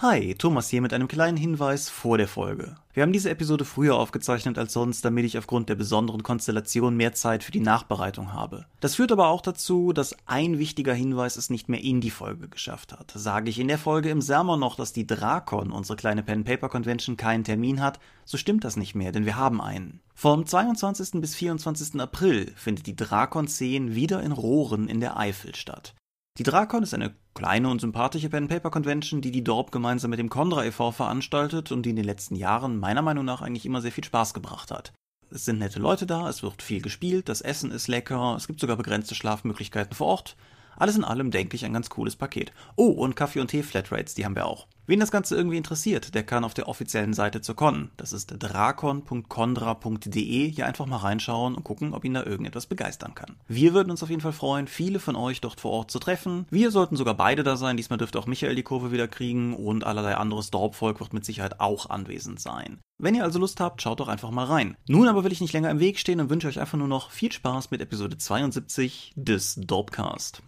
Hi, Thomas hier mit einem kleinen Hinweis vor der Folge. Wir haben diese Episode früher aufgezeichnet als sonst, damit ich aufgrund der besonderen Konstellation mehr Zeit für die Nachbereitung habe. Das führt aber auch dazu, dass ein wichtiger Hinweis es nicht mehr in die Folge geschafft hat. Sage ich in der Folge im Sermon noch, dass die Drakon, unsere kleine Pen Paper Convention, keinen Termin hat, so stimmt das nicht mehr, denn wir haben einen. Vom 22. bis 24. April findet die Drakon 10 wieder in Rohren in der Eifel statt. Die Drakon ist eine kleine und sympathische Pen-Paper-Convention, die die Dorp gemeinsam mit dem Condra e.V. veranstaltet und die in den letzten Jahren meiner Meinung nach eigentlich immer sehr viel Spaß gebracht hat. Es sind nette Leute da, es wird viel gespielt, das Essen ist lecker, es gibt sogar begrenzte Schlafmöglichkeiten vor Ort alles in allem, denke ich, ein ganz cooles Paket. Oh, und Kaffee und Tee Flatrates, die haben wir auch. Wen das Ganze irgendwie interessiert, der kann auf der offiziellen Seite zur Con, das ist drakon.condra.de, hier einfach mal reinschauen und gucken, ob ihn da irgendetwas begeistern kann. Wir würden uns auf jeden Fall freuen, viele von euch dort vor Ort zu treffen. Wir sollten sogar beide da sein, diesmal dürfte auch Michael die Kurve wieder kriegen und allerlei anderes Dorpvolk wird mit Sicherheit auch anwesend sein. Wenn ihr also Lust habt, schaut doch einfach mal rein. Nun aber will ich nicht länger im Weg stehen und wünsche euch einfach nur noch viel Spaß mit Episode 72 des Dorpcast.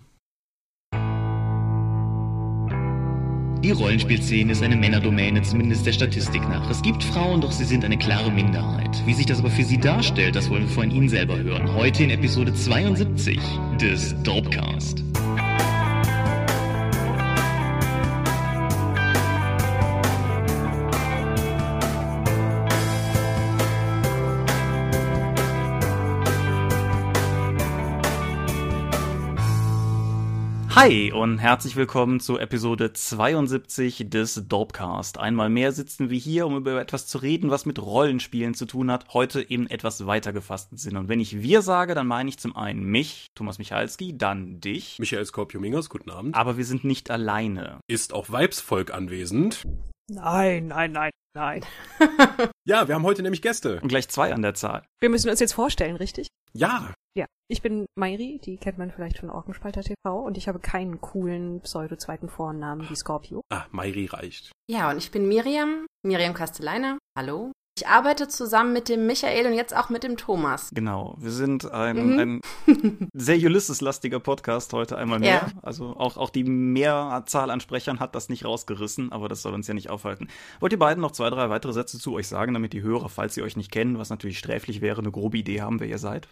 Die Rollenspielszene ist eine Männerdomäne, zumindest der Statistik nach. Es gibt Frauen, doch sie sind eine klare Minderheit. Wie sich das aber für sie darstellt, das wollen wir von Ihnen selber hören. Heute in Episode 72 des Dopecast. Hi und herzlich willkommen zu Episode 72 des Dopecast. Einmal mehr sitzen wir hier, um über etwas zu reden, was mit Rollenspielen zu tun hat, heute im etwas weiter gefassten Sinn. Und wenn ich wir sage, dann meine ich zum einen mich, Thomas Michalski, dann dich. Michael Skorpio-Mingers, guten Abend. Aber wir sind nicht alleine. Ist auch Weibsvolk anwesend? Nein, nein, nein, nein. ja, wir haben heute nämlich Gäste. Und gleich zwei an der Zahl. Wir müssen uns jetzt vorstellen, richtig? Ja. Ja, ich bin Mairi, die kennt man vielleicht von Orkenspalter TV und ich habe keinen coolen pseudo-zweiten Vornamen wie Scorpio. Ah, Mairi reicht. Ja, und ich bin Miriam, Miriam Castelliner. Hallo. Ich arbeite zusammen mit dem Michael und jetzt auch mit dem Thomas. Genau, wir sind ein, mhm. ein sehr Ulysses-lastiger Podcast heute einmal mehr. Ja. Also auch, auch die Mehrzahl an Sprechern hat das nicht rausgerissen, aber das soll uns ja nicht aufhalten. Wollt ihr beiden noch zwei, drei weitere Sätze zu euch sagen, damit die Hörer, falls sie euch nicht kennen, was natürlich sträflich wäre, eine grobe Idee haben, wer ihr seid?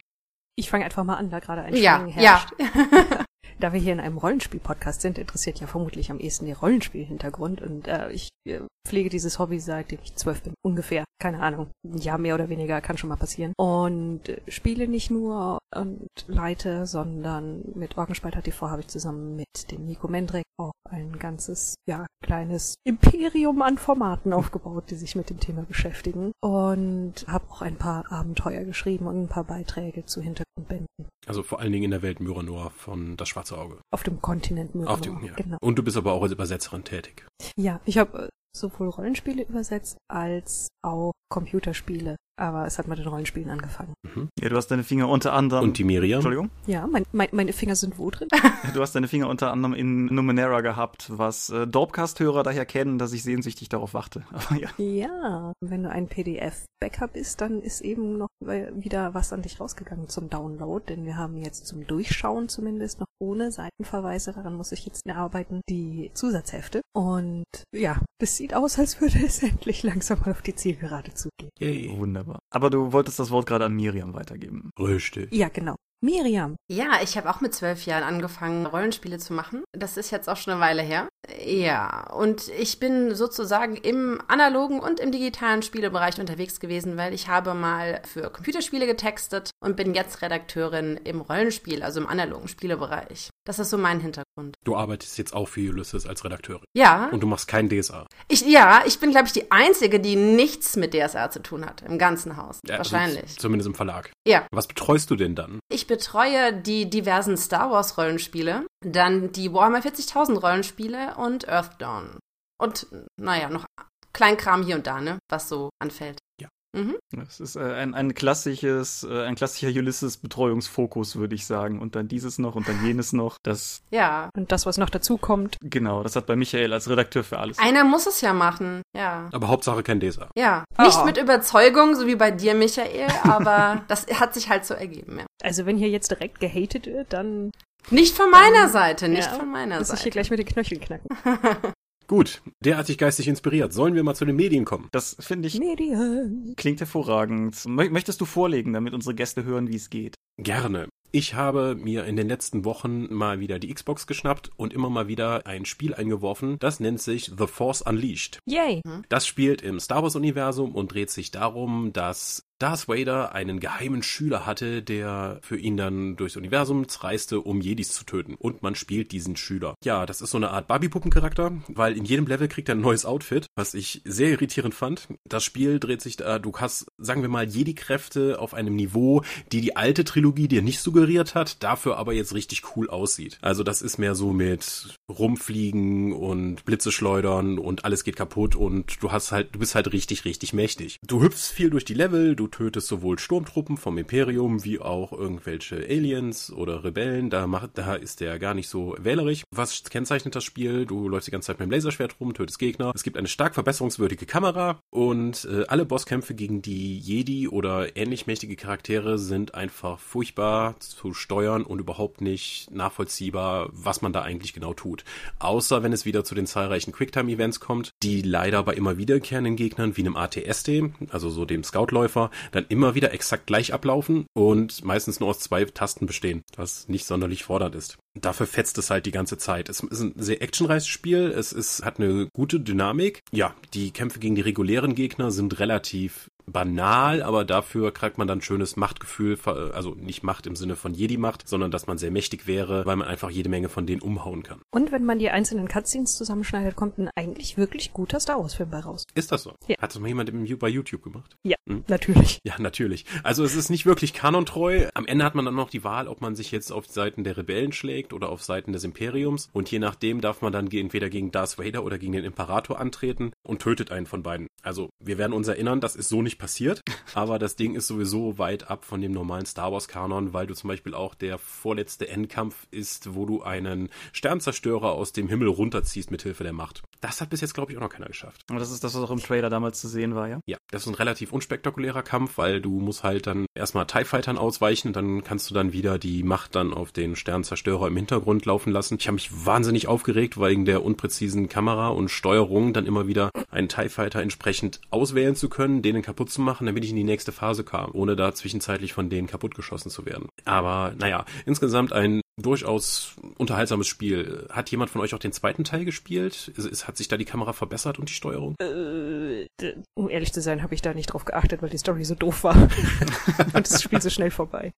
Ich fange einfach mal an, da gerade ein ja, herrscht. Ja. da wir hier in einem Rollenspiel-Podcast sind, interessiert ja vermutlich am ehesten der Rollenspiel-Hintergrund und äh, ich äh, pflege dieses Hobby seitdem ich zwölf bin, ungefähr. Keine Ahnung, Jahr mehr oder weniger kann schon mal passieren. Und äh, spiele nicht nur und leite, sondern mit Orgenspalter TV habe ich zusammen mit dem Nico Mendrek auch ein ganzes, ja, kleines Imperium an Formaten aufgebaut, die sich mit dem Thema beschäftigen. Und habe auch ein paar Abenteuer geschrieben und ein paar Beiträge zu Hintergrundbänden. Also vor allen Dingen in der Welt Myranor von Das Schwarze Auge. Auf dem Kontinent Myranor. Auf dem, ja. genau. Und du bist aber auch als Übersetzerin tätig. Ja, ich habe sowohl Rollenspiele übersetzt als auch Computerspiele. Aber es hat mit den Rollenspielen angefangen. Mhm. Ja, du hast deine Finger unter anderem. Und die Miriam? Entschuldigung? Ja, mein, mein, meine Finger sind wo drin? du hast deine Finger unter anderem in Numenera gehabt, was äh, Dorpcast-Hörer daher kennen, dass ich sehnsüchtig darauf warte. Aber ja. Ja, wenn du ein PDF-Backup bist, dann ist eben noch wieder was an dich rausgegangen zum Download, denn wir haben jetzt zum Durchschauen zumindest noch ohne Seitenverweise, daran muss ich jetzt arbeiten, die Zusatzhefte. Und ja, das sieht aus, als würde es endlich langsam mal auf die Zielgerade zugehen. Yay. Wunderbar. Aber du wolltest das Wort gerade an Miriam weitergeben. Richtig. Ja, genau. Miriam. Ja, ich habe auch mit zwölf Jahren angefangen, Rollenspiele zu machen. Das ist jetzt auch schon eine Weile her. Ja, und ich bin sozusagen im analogen und im digitalen Spielebereich unterwegs gewesen, weil ich habe mal für Computerspiele getextet und bin jetzt Redakteurin im Rollenspiel, also im analogen Spielebereich. Das ist so mein Hintergrund. Du arbeitest jetzt auch für Ulysses als Redakteurin. Ja. Und du machst kein DSA. Ich, ja, ich bin, glaube ich, die Einzige, die nichts mit DSA zu tun hat, im ganzen Haus. Ja, also Wahrscheinlich. Also zumindest im Verlag. Ja. Was betreust du denn dann? Ich betreue die diversen Star Wars Rollenspiele, dann die Warhammer 40.000 Rollenspiele und Earthdawn. Und, naja, noch Kleinkram hier und da, ne, was so anfällt. Ja. Mhm. Das ist äh, ein, ein klassisches, äh, ein klassischer Ulysses-Betreuungsfokus, würde ich sagen. Und dann dieses noch und dann jenes noch. Das. Ja. Und das, was noch dazu kommt. Genau, das hat bei Michael als Redakteur für alles. Einer muss es ja machen, ja. Aber Hauptsache kein Leser. Ja. Oh. Nicht mit Überzeugung, so wie bei dir, Michael, aber das hat sich halt so ergeben, ja. Also wenn hier jetzt direkt gehatet wird, dann. Nicht von meiner Seite, nicht ja, von meiner muss Seite. ich hier gleich mit den Knöcheln knacken. Gut, derartig geistig inspiriert. Sollen wir mal zu den Medien kommen? Das finde ich Medien. klingt hervorragend. Mö- Möchtest du vorlegen, damit unsere Gäste hören, wie es geht? Gerne. Ich habe mir in den letzten Wochen mal wieder die Xbox geschnappt und immer mal wieder ein Spiel eingeworfen, das nennt sich The Force Unleashed. Yay. Das spielt im Star Wars Universum und dreht sich darum, dass Darth Vader einen geheimen Schüler hatte, der für ihn dann durchs Universum reiste, um Jedis zu töten. Und man spielt diesen Schüler. Ja, das ist so eine Art Barbie-Puppencharakter, weil in jedem Level kriegt er ein neues Outfit, was ich sehr irritierend fand. Das Spiel dreht sich da, du hast, sagen wir mal, Jedi-Kräfte auf einem Niveau, die die alte Trilogie dir nicht suggeriert hat, dafür aber jetzt richtig cool aussieht. Also das ist mehr so mit Rumfliegen und Blitze schleudern und alles geht kaputt und du hast halt, du bist halt richtig, richtig mächtig. Du hüpfst viel durch die Level, du tötest sowohl Sturmtruppen vom Imperium wie auch irgendwelche Aliens oder Rebellen. Da macht, da ist der gar nicht so wählerisch. Was kennzeichnet das Spiel? Du läufst die ganze Zeit mit dem Laserschwert rum, tötest Gegner. Es gibt eine stark verbesserungswürdige Kamera und äh, alle Bosskämpfe gegen die Jedi oder ähnlich mächtige Charaktere sind einfach furchtbar zu steuern und überhaupt nicht nachvollziehbar, was man da eigentlich genau tut. Außer wenn es wieder zu den zahlreichen Quicktime-Events kommt, die leider bei immer wiederkehrenden Gegnern wie einem ATSD, also so dem Scoutläufer, dann immer wieder exakt gleich ablaufen und meistens nur aus zwei Tasten bestehen, was nicht sonderlich fordernd ist. Dafür fetzt es halt die ganze Zeit. Es ist ein sehr actionreiches Spiel, es ist, hat eine gute Dynamik. Ja, die Kämpfe gegen die regulären Gegner sind relativ banal, aber dafür kriegt man dann schönes Machtgefühl, also nicht Macht im Sinne von Jedi-Macht, sondern dass man sehr mächtig wäre, weil man einfach jede Menge von denen umhauen kann. Und wenn man die einzelnen Cutscenes zusammenschneidet, kommt ein eigentlich wirklich guter Star Wars-Film bei raus. Ist das so? Ja. Hat das mal jemand bei YouTube gemacht? Ja, Hm? natürlich. Ja, natürlich. Also es ist nicht wirklich kanontreu. Am Ende hat man dann noch die Wahl, ob man sich jetzt auf Seiten der Rebellen schlägt oder auf Seiten des Imperiums. Und je nachdem darf man dann entweder gegen Darth Vader oder gegen den Imperator antreten und tötet einen von beiden. Also wir werden uns erinnern, das ist so nicht passiert. Aber das Ding ist sowieso weit ab von dem normalen Star Wars Kanon, weil du zum Beispiel auch der vorletzte Endkampf ist, wo du einen Sternzerstörer aus dem Himmel runterziehst mit Hilfe der Macht. Das hat bis jetzt, glaube ich, auch noch keiner geschafft. Und das ist das, was auch im Trailer damals zu sehen war, ja? Ja, das ist ein relativ unspektakulärer Kampf, weil du musst halt dann erstmal TIE Fightern ausweichen, dann kannst du dann wieder die Macht dann auf den Sternzerstörer im Hintergrund laufen lassen. Ich habe mich wahnsinnig aufgeregt, wegen der unpräzisen Kamera und Steuerung dann immer wieder einen TIE Fighter entsprechend auswählen zu können, den kaputt zu machen, damit ich in die nächste Phase kam, ohne da zwischenzeitlich von denen kaputtgeschossen zu werden. Aber naja, insgesamt ein durchaus unterhaltsames Spiel. Hat jemand von euch auch den zweiten Teil gespielt? Ist, ist, hat sich da die Kamera verbessert und die Steuerung? Äh, um ehrlich zu sein, habe ich da nicht drauf geachtet, weil die Story so doof war. Und das Spiel so schnell vorbei.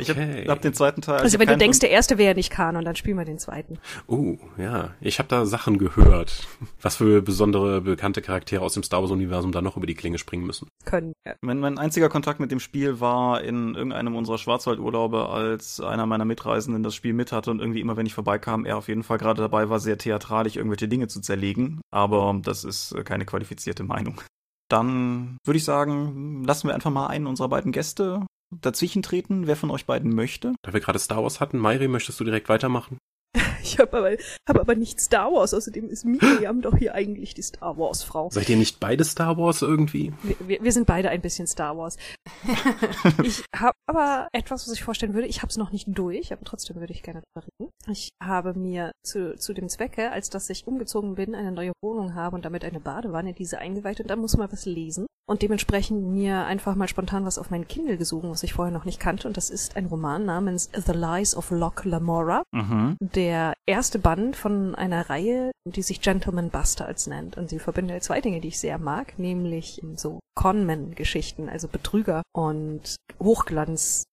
Ich Okay. hab, hab den zweiten Teil. Also hab wenn du denkst, der erste wäre nicht Kanon, dann spiel mal den zweiten. Oh, ja. Ich habe da Sachen gehört, was für besondere bekannte Charaktere aus dem Star Wars-Universum da noch über die Klinge springen müssen. Können. Ja. Mein, mein einziger Kontakt mit dem Spiel war in irgendeinem unserer Schwarzwaldurlaube, als einer meiner Mitreisenden das Spiel mit hatte und irgendwie immer, wenn ich vorbeikam, er auf jeden Fall gerade dabei war, sehr theatralisch irgendwelche Dinge zu zerlegen. Aber das ist äh, keine qualifizierte Meinung. Dann würde ich sagen, lassen wir einfach mal einen unserer beiden Gäste dazwischen treten, wer von euch beiden möchte. Da wir gerade Star Wars hatten, Mairi, möchtest du direkt weitermachen? Ich habe aber, hab aber nicht Star Wars, außerdem ist Miriam doch hier eigentlich die Star Wars-Frau. Seid ihr nicht beide Star Wars irgendwie? Wir, wir, wir sind beide ein bisschen Star Wars. ich habe aber etwas, was ich vorstellen würde. Ich habe es noch nicht durch, aber trotzdem würde ich gerne darüber reden. Ich habe mir zu, zu dem Zwecke, als dass ich umgezogen bin, eine neue Wohnung habe und damit eine Badewanne, diese eingeweiht und da muss man was lesen. Und dementsprechend mir einfach mal spontan was auf meinen Kindle gesogen, was ich vorher noch nicht kannte. Und das ist ein Roman namens The Lies of Locke Lamora Mhm. der erste Band von einer Reihe, die sich Gentleman Bastards nennt. Und sie verbindet zwei Dinge, die ich sehr mag, nämlich so Conman-Geschichten, also Betrüger und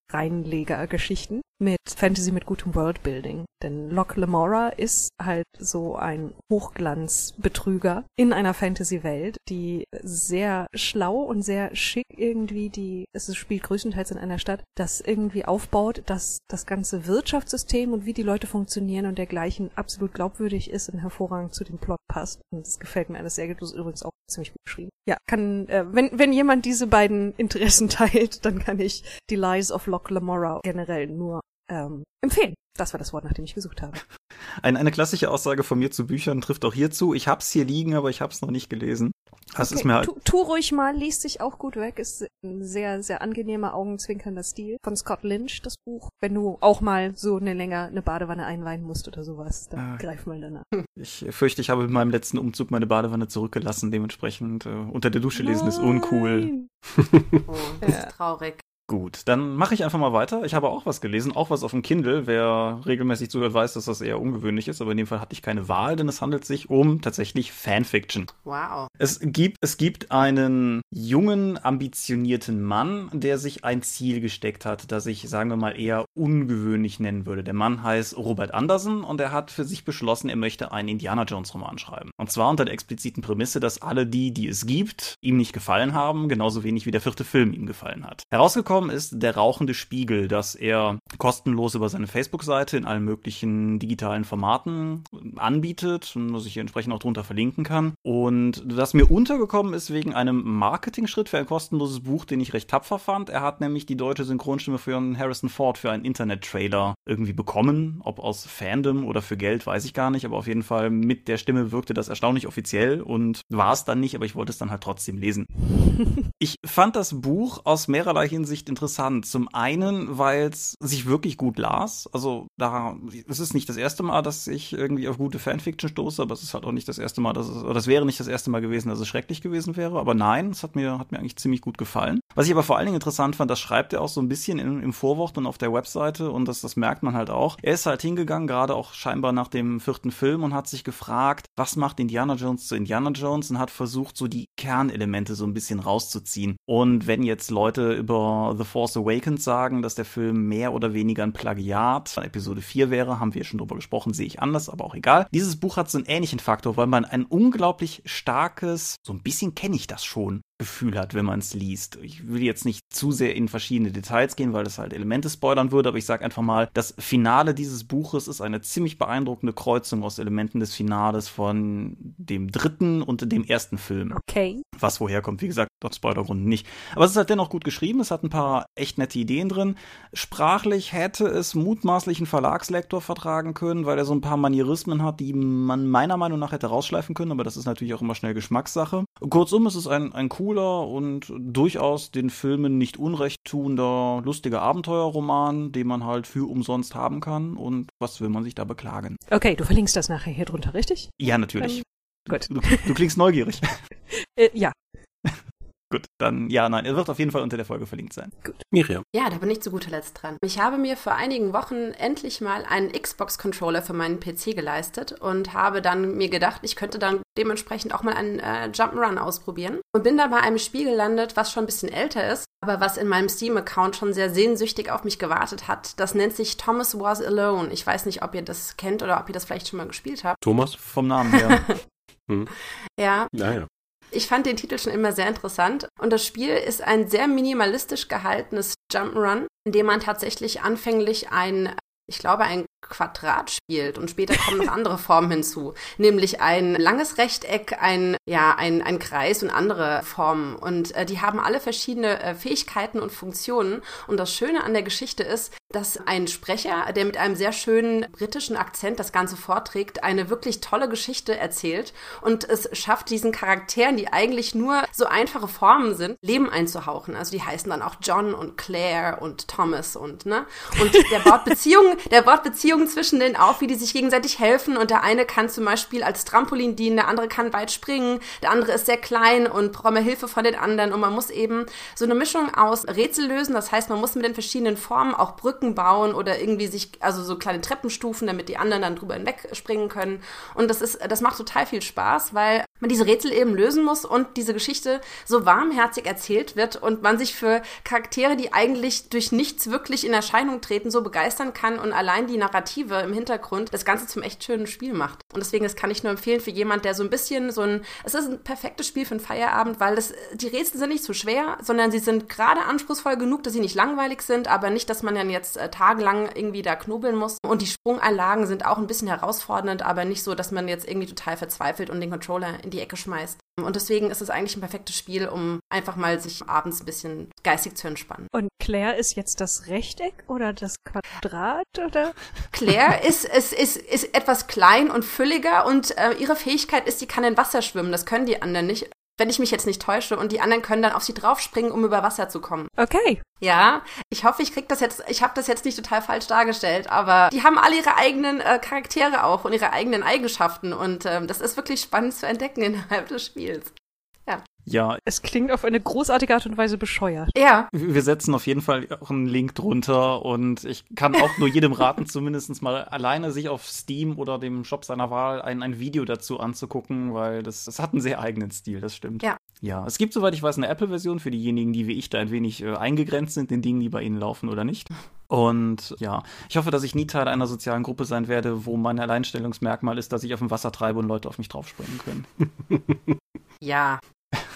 Hochglanz-Reinleger-Geschichten mit Fantasy mit gutem Worldbuilding. Denn Locke Lamora ist halt so ein Hochglanz-Betrüger in einer Fantasy-Welt, die sehr schlau und sehr schick irgendwie die, es spielt größtenteils in einer Stadt, das irgendwie aufbaut, dass das ganze Wirtschaftssystem und wie die Leute funktionieren und dergleichen absolut glaubwürdig ist und hervorragend zu dem Plot passt. Und das gefällt mir alles sehr gut. Das ist übrigens auch ziemlich gut geschrieben. Ja, kann, äh, wenn, wenn jemand diese beiden Interessen teilt, dann kann ich die Lies of Locke Lamora generell nur ähm, empfehlen. Das war das Wort, nach dem ich gesucht habe. Ein, eine klassische Aussage von mir zu Büchern trifft auch hierzu. Ich hab's hier liegen, aber ich hab's noch nicht gelesen. Das Okay, ist mir halt, tu, tu ruhig mal, liest sich auch gut weg. Ist ein sehr, sehr angenehmer, augenzwinkernder Stil von Scott Lynch, das Buch. Wenn du auch mal so eine länger eine Badewanne einweihen musst oder sowas, dann Ah. greif mal danach. ich fürchte, ich habe mit meinem letzten Umzug meine Badewanne zurückgelassen. Dementsprechend äh, unter der Dusche lesen ist uncool. Nein. Oh, das ist traurig. Gut, dann mache ich einfach mal weiter. Ich habe auch was gelesen, auch was auf dem Kindle. Wer regelmäßig zuhört, weiß, dass das eher ungewöhnlich ist, aber in dem Fall hatte ich keine Wahl, denn es handelt sich um tatsächlich Fanfiction. Wow. Es gibt, es gibt einen jungen, ambitionierten Mann, der sich ein Ziel gesteckt hat, das ich, sagen wir mal, eher ungewöhnlich nennen würde. Der Mann heißt Robert Anderson und er hat für sich beschlossen, er möchte einen Indiana Jones Roman schreiben. Und zwar unter der expliziten Prämisse, dass alle die, die es gibt, ihm nicht gefallen haben, genauso wenig wie der vierte Film ihm gefallen hat. Herausgekommen ist der rauchende Spiegel, das er kostenlos über seine Facebook-Seite in allen möglichen digitalen Formaten anbietet und was ich hier entsprechend auch drunter verlinken kann. Und das mir untergekommen ist wegen einem Marketing-Schritt für ein kostenloses Buch, den ich recht tapfer fand. Er hat nämlich die deutsche Synchronstimme für Harrison Ford für einen Internet-Trailer irgendwie bekommen. Ob aus Fandom oder für Geld, weiß ich gar nicht. Aber auf jeden Fall mit der Stimme wirkte das erstaunlich offiziell und war es dann nicht, aber ich wollte es dann halt trotzdem lesen. Ich fand das Buch aus mehrerlei Hinsicht interessant. Zum einen, weil es sich wirklich gut las. Also da, es ist nicht das erste Mal, dass ich irgendwie auf gute Fanfiction stoße, aber es ist halt auch nicht das erste Mal, dass es, oder das wäre nicht das erste Mal gewesen, dass es schrecklich gewesen wäre. Aber nein, es hat mir, hat mir eigentlich ziemlich gut gefallen. Was ich aber vor allen Dingen interessant fand, das schreibt er auch so ein bisschen im, im Vorwort und auf der Webseite und das, das merkt man halt auch. Er ist halt hingegangen, gerade auch scheinbar nach dem vierten Film und hat sich gefragt, was macht Indiana Jones zu Indiana Jones und hat versucht, so die Kernelemente so ein bisschen rauszuziehen. Und wenn jetzt Leute über The Force Awakens sagen, dass der Film mehr oder weniger ein Plagiat von Episode 4 wäre, haben wir schon drüber gesprochen, sehe ich anders, aber auch egal. Dieses Buch hat so einen ähnlichen Faktor, weil man ein unglaublich starkes, so ein bisschen kenne ich das schon, Gefühl hat, wenn man es liest. Ich will jetzt nicht zu sehr in verschiedene Details gehen, weil das halt Elemente spoilern würde, aber ich sage einfach mal, das Finale dieses Buches ist eine ziemlich beeindruckende Kreuzung aus Elementen des Finales von dem dritten und dem ersten Film. Okay. Was woher kommt, wie gesagt, aus Spoilergründen nicht. Aber es ist halt dennoch gut geschrieben, es hat ein paar echt nette Ideen drin. Sprachlich hätte es mutmaßlich einen Verlagslektor vertragen können, weil er so ein paar Manierismen hat, die man meiner Meinung nach hätte rausschleifen können, aber das ist natürlich auch immer schnell Geschmackssache. Kurzum, es ist ein, ein cooler und durchaus den Filmen nicht unrecht tuender, lustiger Abenteuerroman, den man halt für umsonst haben kann. Und was will man sich da beklagen? Okay, du verlinkst das nachher hier drunter, richtig? Ja, natürlich. Gut. Du, du klingst neugierig. Äh, ja. Gut, dann ja, nein, er wird auf jeden Fall unter der Folge verlinkt sein. Miriam. Ja, da bin ich zu guter Letzt dran. Ich habe mir vor einigen Wochen endlich mal einen Xbox-Controller für meinen PC geleistet und habe dann mir gedacht, ich könnte dann dementsprechend auch mal einen äh, Jump'n'Run ausprobieren. Und bin da bei einem Spiel gelandet, was schon ein bisschen älter ist, aber was in meinem Steam-Account schon sehr sehnsüchtig auf mich gewartet hat. Das nennt sich Thomas Was Alone. Ich weiß nicht, ob ihr das kennt oder ob ihr das vielleicht schon mal gespielt habt. Thomas? Vom Namen her. Ja, Naja. Ich fand den Titel schon immer sehr interessant. Und das Spiel ist ein sehr minimalistisch gehaltenes Jump'n'Run, in dem man tatsächlich anfänglich ein, ich glaube, ein Quadrat spielt und später kommen noch andere Formen hinzu, nämlich ein langes Rechteck, ein ja ein, ein Kreis und andere Formen. Und äh, die haben alle verschiedene äh, Fähigkeiten und Funktionen. Und das Schöne an der Geschichte ist, dass ein Sprecher, der mit einem sehr schönen britischen Akzent das Ganze vorträgt, eine wirklich tolle Geschichte erzählt und es schafft diesen Charakteren, die eigentlich nur so einfache Formen sind, Leben einzuhauchen. Also die heißen dann auch John und Claire und Thomas und ne? Und der baut Beziehungen, der baut Beziehungen zwischen denen auf, wie die sich gegenseitig helfen. Und der eine kann zum Beispiel als Trampolin dienen, der andere kann weit springen, der andere ist sehr klein und braucht mehr Hilfe von den anderen. Und man muss eben so eine Mischung aus Rätsel lösen, das heißt, man muss mit den verschiedenen Formen auch Brücken bauen oder irgendwie sich, also so kleine Treppenstufen, damit die anderen dann drüber hinweg springen können. Und das ist, das macht total viel Spaß, weil man diese Rätsel eben lösen muss und diese Geschichte so warmherzig erzählt wird und man sich für Charaktere, die eigentlich durch nichts wirklich in Erscheinung treten, so begeistern kann und allein die Narrative im Hintergrund das Ganze zum echt schönen Spiel macht. Und deswegen, das kann ich nur empfehlen für jemand, der so ein bisschen so ein, es ist ein perfektes Spiel für einen Feierabend, weil das, die Rätsel sind nicht zu schwer, sondern sie sind gerade anspruchsvoll genug, dass sie nicht langweilig sind, aber nicht, dass man dann jetzt äh, tagelang irgendwie da knobeln muss. Und die Sprunganlagen sind auch ein bisschen herausfordernd, aber nicht so, dass man jetzt irgendwie total verzweifelt und den Controller in die Ecke schmeißt. Und deswegen ist es eigentlich ein perfektes Spiel, um einfach mal sich abends ein bisschen geistig zu entspannen. Und Claire ist jetzt das Rechteck oder das Quadrat oder? Claire ist, ist, ist, ist etwas klein und fülliger und äh, ihre Fähigkeit ist, sie kann in Wasser schwimmen. Das können die anderen nicht. Wenn ich mich jetzt nicht täusche. Und die anderen können dann auf sie draufspringen, um über Wasser zu kommen. Okay. Ja, ich hoffe, ich krieg das jetzt, ich habe das jetzt nicht total falsch dargestellt, aber die haben alle ihre eigenen äh, Charaktere auch und ihre eigenen Eigenschaften und ähm, das ist wirklich spannend zu entdecken innerhalb des Spiels. Ja, Es klingt auf eine großartige Art und Weise bescheuert. Ja, wir setzen auf jeden Fall auch einen Link drunter und ich kann auch nur jedem raten, zumindest mal alleine sich auf Steam oder dem Shop seiner Wahl ein, ein Video dazu anzugucken, weil das, das hat einen sehr eigenen Stil, das stimmt. Ja. Ja, es gibt, soweit ich weiß, eine Apple-Version für diejenigen, die wie ich da ein wenig äh, eingegrenzt sind, den Dingen, die bei ihnen laufen oder nicht. Und ja, ich hoffe, dass ich nie Teil einer sozialen Gruppe sein werde, wo mein Alleinstellungsmerkmal ist, dass ich auf dem Wasser treibe und Leute auf mich draufspringen können. ja.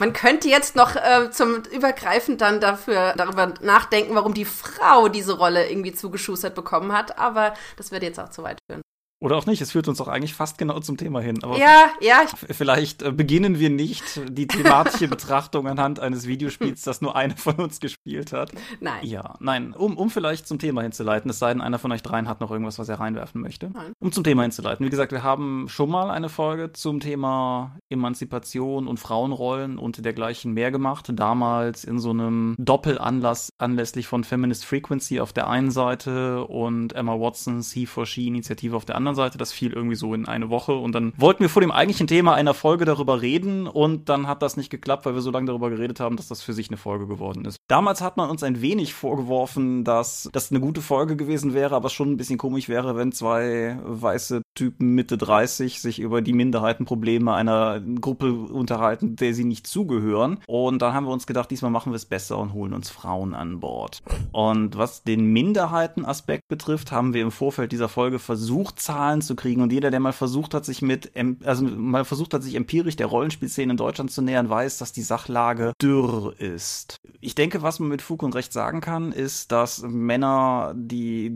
Man könnte jetzt noch äh, zum übergreifend dann dafür darüber nachdenken, warum die Frau diese Rolle irgendwie zugeschustert bekommen hat, aber das würde jetzt auch zu weit führen. Oder auch nicht, es führt uns auch eigentlich fast genau zum Thema hin. Aber Ja, ja, vielleicht äh, beginnen wir nicht die thematische Betrachtung anhand eines Videospiels, das nur eine von uns gespielt hat. nein. Ja, nein, um, um vielleicht zum Thema hinzuleiten, es sei denn, einer von euch dreien hat noch irgendwas, was er reinwerfen möchte. Nein. Um zum Thema hinzuleiten. Wie gesagt, wir haben schon mal eine Folge zum Thema Emanzipation und Frauenrollen und dergleichen mehr gemacht. Damals in so einem Doppelanlass anlässlich von Feminist Frequency auf der einen Seite und Emma Watsons He for She Initiative auf der anderen Seite. Das fiel irgendwie so in eine Woche und dann wollten wir vor dem eigentlichen Thema einer Folge darüber reden und dann hat das nicht geklappt, weil wir so lange darüber geredet haben, dass das für sich eine Folge geworden ist. Damals hat man uns ein wenig vorgeworfen, dass das eine gute Folge gewesen wäre, aber schon ein bisschen komisch wäre, wenn zwei weiße Typen Mitte 30 sich über die Minderheitenprobleme einer Gruppe unterhalten, der sie nicht zugehören. Und dann haben wir uns gedacht, diesmal machen wir es besser und holen uns Frauen an Bord. Und was den Minderheitenaspekt betrifft, haben wir im Vorfeld dieser Folge versucht, Zahlen zu kriegen. Und jeder, der mal versucht hat, sich mit, also mal versucht hat, sich empirisch der Rollenspielszene in Deutschland zu nähern, weiß, dass die Sachlage dürr ist. Ich denke, was man mit Fug und Recht sagen kann, ist, dass Männer, die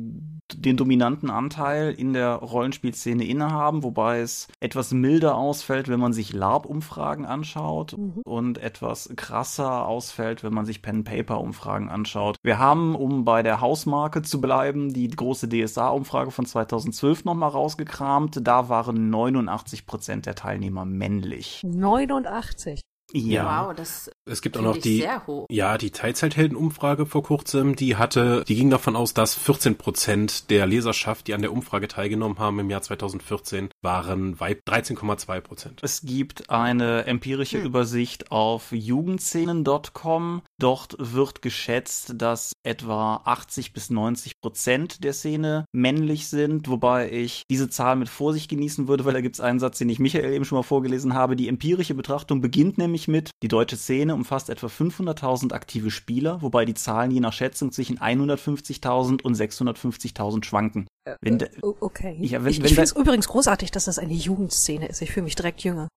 den dominanten Anteil in der Rollenspielszene innehaben, wobei es etwas milder ausfällt, wenn man sich LARP-Umfragen anschaut und etwas krasser ausfällt, wenn man sich Pen-Paper-Umfragen anschaut. Wir haben, um bei der Hausmarke zu bleiben, die große DSA-Umfrage von 2012 nochmal rausgekramt. Da waren 89 Prozent der Teilnehmer männlich. 89. Wow, das Es gibt auch noch die, sehr hoch. ja, die Teilzeithelden-Umfrage vor kurzem, die hatte, die ging davon aus, dass 14 Prozent der Leserschaft, die an der Umfrage teilgenommen haben im Jahr 2014, waren Weib 13,2 Prozent. Es gibt eine empirische Hm. Übersicht auf jugendszenen.com. Dort wird geschätzt, dass etwa 80 bis 90 Prozent der Szene männlich sind, wobei ich diese Zahl mit Vorsicht genießen würde, weil da gibt es einen Satz, den ich Michael eben schon mal vorgelesen habe. Die empirische Betrachtung beginnt nämlich mit, die deutsche Szene umfasst etwa 500.000 aktive Spieler, wobei die Zahlen je nach Schätzung zwischen 150.000 und 650.000 schwanken. Wenn da- O- Okay. Ja, wenn- ich wenn ich finde es übrigens großartig, dass das eine Jugendszene ist. Ich fühle mich direkt jünger.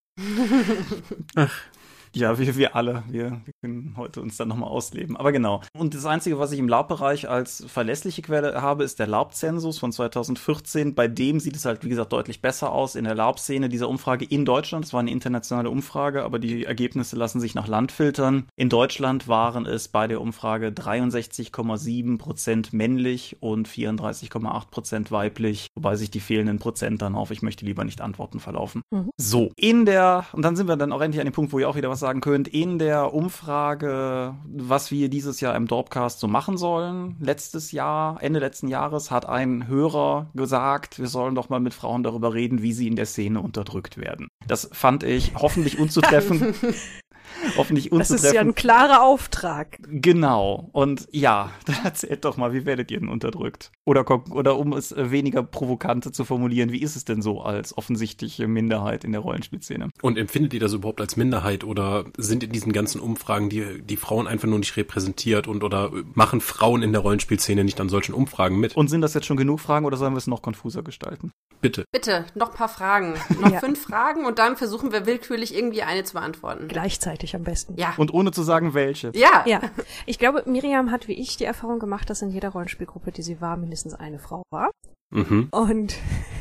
Ja, wir, wir alle. Wir, wir können heute uns dann nochmal ausleben. Aber genau. Und das Einzige, was ich im Laubbereich als verlässliche Quelle habe, ist der Laubzensus von 2014. Bei dem sieht es halt, wie gesagt, deutlich besser aus in der Laubszene dieser Umfrage in Deutschland. Das war eine internationale Umfrage, aber die Ergebnisse lassen sich nach Land filtern. In Deutschland waren es bei der Umfrage 63,7 Prozent männlich und 34,8 Prozent weiblich, wobei sich die fehlenden Prozent dann auf, ich möchte lieber nicht antworten, verlaufen. Mhm. So, in der, und dann sind wir dann auch endlich an dem Punkt, wo ihr auch wieder was sagen könnt, in der Umfrage, was wir dieses Jahr im Dorpcast so machen sollen, letztes Jahr, Ende letzten Jahres, hat ein Hörer gesagt, wir sollen doch mal mit Frauen darüber reden, wie sie in der Szene unterdrückt werden. Das fand ich hoffentlich unzutreffend. hoffentlich Das ist ja ein klarer Auftrag. Genau. Und ja, dann erzählt doch mal, wie werdet ihr denn unterdrückt? Oder, oder um es äh, weniger provokant zu formulieren, wie ist es denn so als offensichtliche Minderheit in der Rollenspielszene? Und empfindet ihr das überhaupt als Minderheit oder sind in diesen ganzen Umfragen die, die Frauen einfach nur nicht repräsentiert und oder machen Frauen in der Rollenspielszene nicht an solchen Umfragen mit? Und sind das jetzt schon genug Fragen oder sollen wir es noch konfuser gestalten? Bitte. Bitte, noch ein paar Fragen. Noch Ja. fünf Fragen und dann versuchen wir willkürlich irgendwie eine zu beantworten. Gleichzeitig am besten. Ja. Und ohne zu sagen, welche. Ja. Ja, ich glaube, Miriam hat wie ich die Erfahrung gemacht, dass in jeder Rollenspielgruppe, die sie war, mindestens eine Frau war. Mhm. Und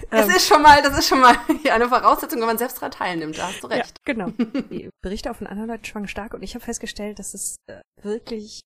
Das ähm, ist schon mal, das ist schon mal eine Voraussetzung, wenn man selbst daran teilnimmt. Da hast du ja, recht. genau. Die Berichte auch von anderen Leuten schwangen stark und ich habe festgestellt, dass es äh, wirklich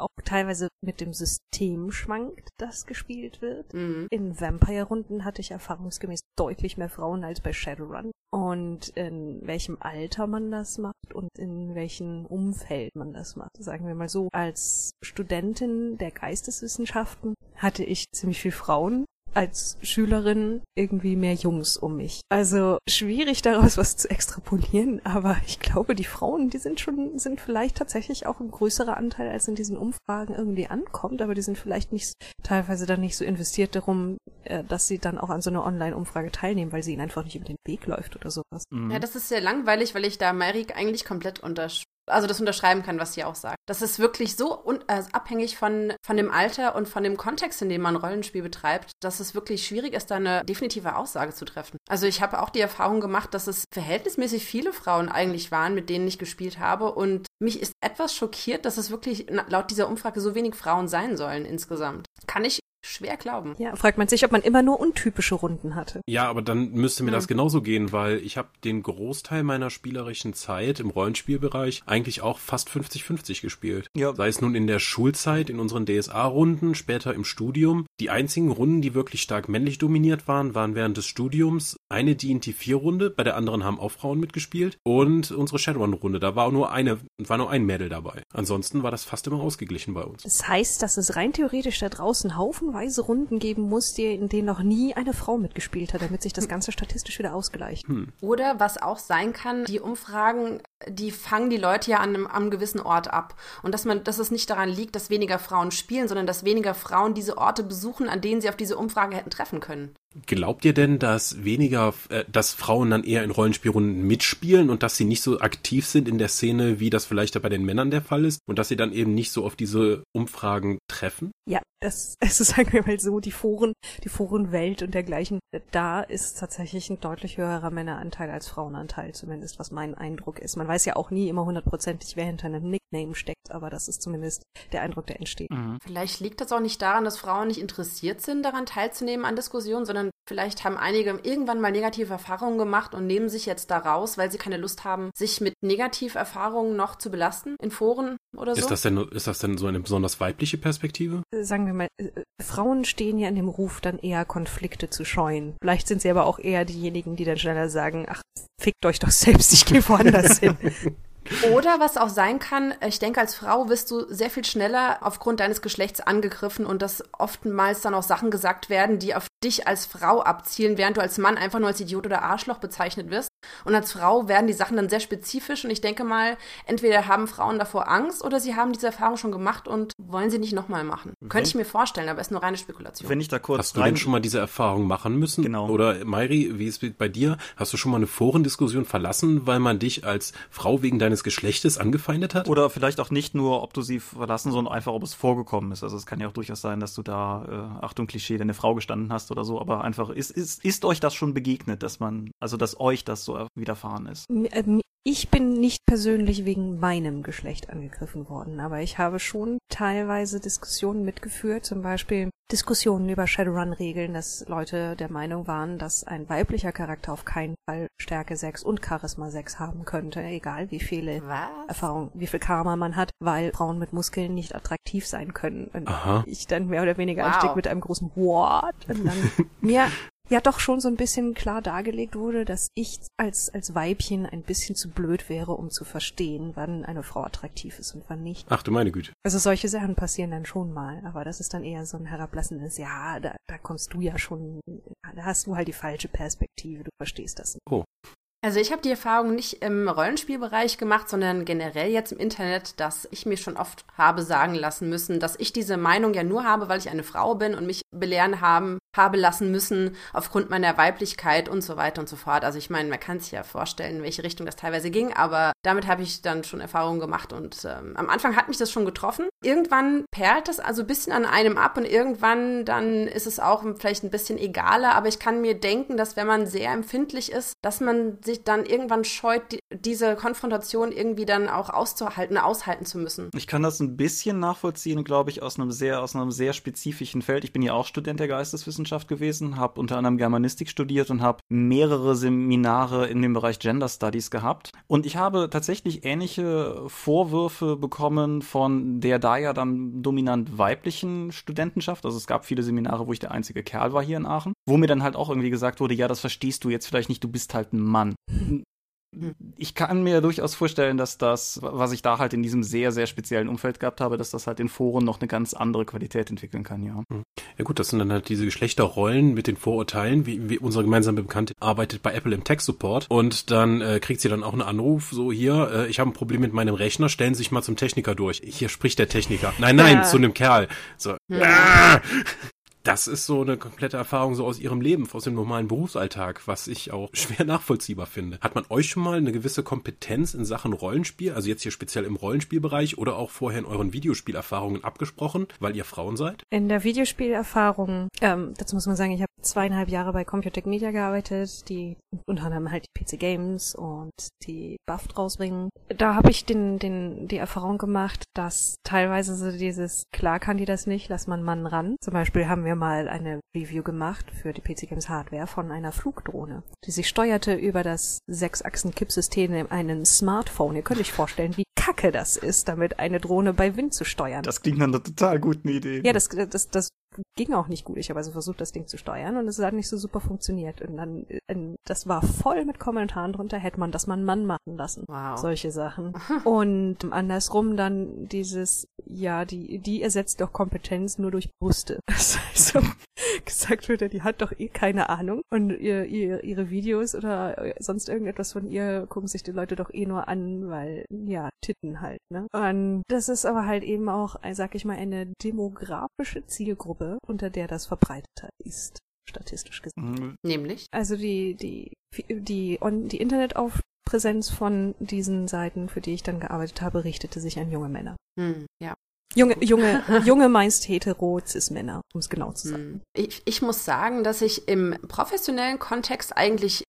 auch teilweise mit dem System schwankt, das gespielt wird. Mhm. In Vampire-Runden hatte ich erfahrungsgemäß deutlich mehr Frauen als bei Shadowrun. Und in welchem Alter man das macht und in welchem Umfeld man das macht. Sagen wir mal so, als Studentin der Geisteswissenschaften hatte ich ziemlich viel Frauen als Schülerin irgendwie mehr Jungs um mich. Also schwierig daraus was zu extrapolieren, aber ich glaube, die Frauen, die sind schon, sind vielleicht tatsächlich auch ein größerer Anteil, als in diesen Umfragen irgendwie ankommt, aber die sind vielleicht nicht, teilweise dann nicht so investiert darum, äh, dass sie dann auch an so einer Online-Umfrage teilnehmen, weil sie ihnen einfach nicht über den Weg läuft oder sowas. Mhm. Ja, das ist sehr langweilig, weil ich da Meirik eigentlich komplett untersch also das unterschreiben kann, was sie auch sagt. Das ist wirklich so un äh, abhängig von, von dem Alter und von dem Kontext, in dem man Rollenspiel betreibt, dass es wirklich schwierig ist, da eine definitive Aussage zu treffen. Also ich habe auch die Erfahrung gemacht, dass es verhältnismäßig viele Frauen eigentlich waren, mit denen ich gespielt habe. Und mich ist etwas schockiert, dass es wirklich laut dieser Umfrage so wenig Frauen sein sollen insgesamt. Kann ich schwer glauben. Ja, fragt man sich, ob man immer nur untypische Runden hatte. Ja, aber dann müsste mir Hm. das genauso gehen, weil ich habe den Großteil meiner spielerischen Zeit im Rollenspielbereich eigentlich auch fast 50-50 gespielt. Ja. Sei es nun in der Schulzeit, in unseren DSA-Runden, später im Studium. Die einzigen Runden, die wirklich stark männlich dominiert waren, waren während des Studiums eine D&T-4-Runde, bei der anderen haben auch Frauen mitgespielt und unsere Shadowrun-Runde, da war nur eine, war nur ein Mädel dabei. Ansonsten war das fast immer ausgeglichen bei uns. Das heißt, dass es rein theoretisch da draußen haufenweise Runden geben muss, die, in denen noch nie eine Frau mitgespielt hat, damit sich das Ganze statistisch wieder ausgleicht. Oder was auch sein kann, die Umfragen, die fangen die Leute ja an einem, am gewissen Ort ab. Und dass man, dass es nicht daran liegt, dass weniger Frauen spielen, sondern dass weniger Frauen diese Orte besuchen, an denen sie auf diese Umfrage hätten treffen können. Glaubt ihr denn, dass weniger, äh, dass Frauen dann eher in Rollenspielrunden mitspielen und dass sie nicht so aktiv sind in der Szene, wie das vielleicht bei den Männern der Fall ist und dass sie dann eben nicht so auf diese Umfragen treffen? Ja, es, es ist, sagen wir mal so, die Foren, die Forenwelt und dergleichen, da ist tatsächlich ein deutlich höherer Männeranteil als Frauenanteil, zumindest was mein Eindruck ist. Man weiß ja auch nie immer hundertprozentig, wer hinter einem Nickname steckt, aber das ist zumindest der Eindruck, der entsteht. Mhm. Vielleicht liegt das auch nicht daran, dass Frauen nicht interessiert sind, daran teilzunehmen an Diskussionen, sondern vielleicht haben einige irgendwann mal negative Erfahrungen gemacht und nehmen sich jetzt da raus, weil sie keine Lust haben, sich mit Negativerfahrungen noch zu belasten in Foren oder so. Ist das denn, ist das denn so eine besonders weibliche Perspektive? Äh, Sagen wir mal, äh, Frauen stehen ja in dem Ruf, dann eher Konflikte zu scheuen. Vielleicht sind sie aber auch eher diejenigen, die dann schneller sagen, ach, fickt euch doch selbst, ich gehe woanders hin. Oder was auch sein kann, ich denke, als Frau wirst du sehr viel schneller aufgrund deines Geschlechts angegriffen und dass oftmals dann auch Sachen gesagt werden, die auf dich als Frau abzielen, während du als Mann einfach nur als Idiot oder Arschloch bezeichnet wirst. Und als Frau werden die Sachen dann sehr spezifisch und ich denke mal, entweder haben Frauen davor Angst oder sie haben diese Erfahrung schon gemacht und wollen sie nicht nochmal machen. Könnte ich mir vorstellen, aber ist nur reine Spekulation. Wenn ich da kurz Hast du rein denn schon mal diese Erfahrung machen müssen? Genau. Oder Mairi, wie ist es bei dir? Hast du schon mal eine Forendiskussion verlassen, weil man dich als Frau wegen deines Geschlechtes angefeindet hat? Oder vielleicht auch nicht nur, ob du sie verlassen, sondern einfach, ob es vorgekommen ist. Also es kann ja auch durchaus sein, dass du da, äh, Achtung Klischee, deine Frau gestanden hast oder so, aber einfach, ist, ist, ist euch das schon begegnet, dass man, also dass euch das so widerfahren ist? Ähm, Ich bin nicht persönlich wegen meinem Geschlecht angegriffen worden, aber ich habe schon teilweise Diskussionen mitgeführt, zum Beispiel Diskussionen über Shadowrun-Regeln, dass Leute der Meinung waren, dass ein weiblicher Charakter auf keinen Fall Stärke 6 und Charisma 6 haben könnte, egal wie viele Was? Erfahrung, wie viel Karma man hat, weil Frauen mit Muskeln nicht attraktiv sein können. Und Aha. ich dann mehr oder weniger Wow. anstieg mit einem großen What? Und dann mir ja doch schon so ein bisschen klar dargelegt wurde, dass ich als, als Weibchen ein bisschen zu blöd wäre, um zu verstehen, wann eine Frau attraktiv ist und wann nicht. Ach du meine Güte. Also solche Sachen passieren dann schon mal, aber das ist dann eher so ein herablassendes, ja, da, da kommst du ja schon, da hast du halt die falsche Perspektive, du verstehst das nicht. Also ich habe die Erfahrung nicht im Rollenspielbereich gemacht, sondern generell jetzt im Internet, dass ich mir schon oft habe sagen lassen müssen, dass ich diese Meinung ja nur habe, weil ich eine Frau bin und mich belehren haben, habe lassen müssen aufgrund meiner Weiblichkeit und so weiter und so fort. Also ich meine, man kann sich ja vorstellen, in welche Richtung das teilweise ging, aber damit habe ich dann schon Erfahrungen gemacht und ähm, am Anfang hat mich das schon getroffen. Irgendwann perlt das also ein bisschen an einem ab und irgendwann dann ist es auch vielleicht ein bisschen egaler, aber ich kann mir denken, dass wenn man sehr empfindlich ist, dass man sich dann irgendwann scheut, die, diese Konfrontation irgendwie dann auch auszuhalten, aushalten zu müssen. Ich kann das ein bisschen nachvollziehen, glaube ich, aus einem sehr, aus einem sehr spezifischen Feld. Ich bin ja auch Student der Geisteswissenschaft gewesen, habe unter anderem Germanistik studiert und habe mehrere Seminare in dem Bereich Gender Studies gehabt. Und ich habe tatsächlich ähnliche Vorwürfe bekommen von der da ja dann dominant weiblichen Studentenschaft. Also es gab viele Seminare, wo ich der einzige Kerl war hier in Aachen, wo mir dann halt auch irgendwie gesagt wurde, ja, das verstehst du jetzt vielleicht nicht, du bist halt ein Mann. Ich kann mir durchaus vorstellen, dass das, was ich da halt in diesem sehr, sehr speziellen Umfeld gehabt habe, dass das halt in Foren noch eine ganz andere Qualität entwickeln kann, ja. Hm. Ja gut, das sind dann halt diese Geschlechterrollen mit den Vorurteilen, wie, wie unsere gemeinsame Bekannte arbeitet bei Apple im Tech-Support und dann äh, kriegt sie dann auch einen Anruf, so hier, äh, ich habe ein Problem mit meinem Rechner, stellen Sie sich mal zum Techniker durch. Hier spricht der Techniker. Nein, nein, ja. zu einem Kerl. So. Ja. Ah! Das ist so eine komplette Erfahrung so aus ihrem Leben, aus dem normalen Berufsalltag, was ich auch schwer nachvollziehbar finde. Hat man euch schon mal eine gewisse Kompetenz in Sachen Rollenspiel, also jetzt hier speziell im Rollenspielbereich oder auch vorher in euren Videospielerfahrungen abgesprochen, weil ihr Frauen seid? In der Videospielerfahrung, ähm, dazu muss man sagen, ich habe zweieinhalb Jahre bei Computec Media gearbeitet, die unter anderem halt die PC Games und die Buff draus bringen. Da habe ich den, den, die Erfahrung gemacht, dass teilweise so dieses, klar kann die das nicht, lass man Mann ran. Zum Beispiel haben wir mal eine Review gemacht für die PC Games Hardware von einer Flugdrohne, die sich steuerte über das Sechsachsen-Kippsystem in einem Smartphone. Ihr könnt euch vorstellen, wie kacke das ist, damit eine Drohne bei Wind zu steuern. Das klingt nach einer total guten Idee. Ja, das, das, das ging auch nicht gut. Ich habe also versucht, das Ding zu steuern und es hat nicht so super funktioniert. Und dann, äh, das war voll mit Kommentaren drunter, hätte man das mal einen Mann machen lassen. Wow. Solche Sachen. und andersrum dann dieses, ja, die, die ersetzt doch Kompetenz nur durch Brüste. Also gesagt wird, die hat doch eh keine Ahnung. Und ihr, ihr, ihre Videos oder sonst irgendetwas von ihr gucken sich die Leute doch eh nur an, weil, ja, Titten halt, ne? Und das ist aber halt eben auch, sag ich mal, eine demografische Zielgruppe Gruppe, unter der das verbreiteter ist, statistisch gesehen. Mhm. Nämlich? Also die, die, die, on, die Internetaufpräsenz von diesen Seiten, für die ich dann gearbeitet habe, richtete sich an junge Männer. Hm, ja. Junge, junge, junge meist hetero Cis-Männer, um es genau zu sagen. Hm. Ich, ich muss sagen, dass ich im professionellen Kontext eigentlich,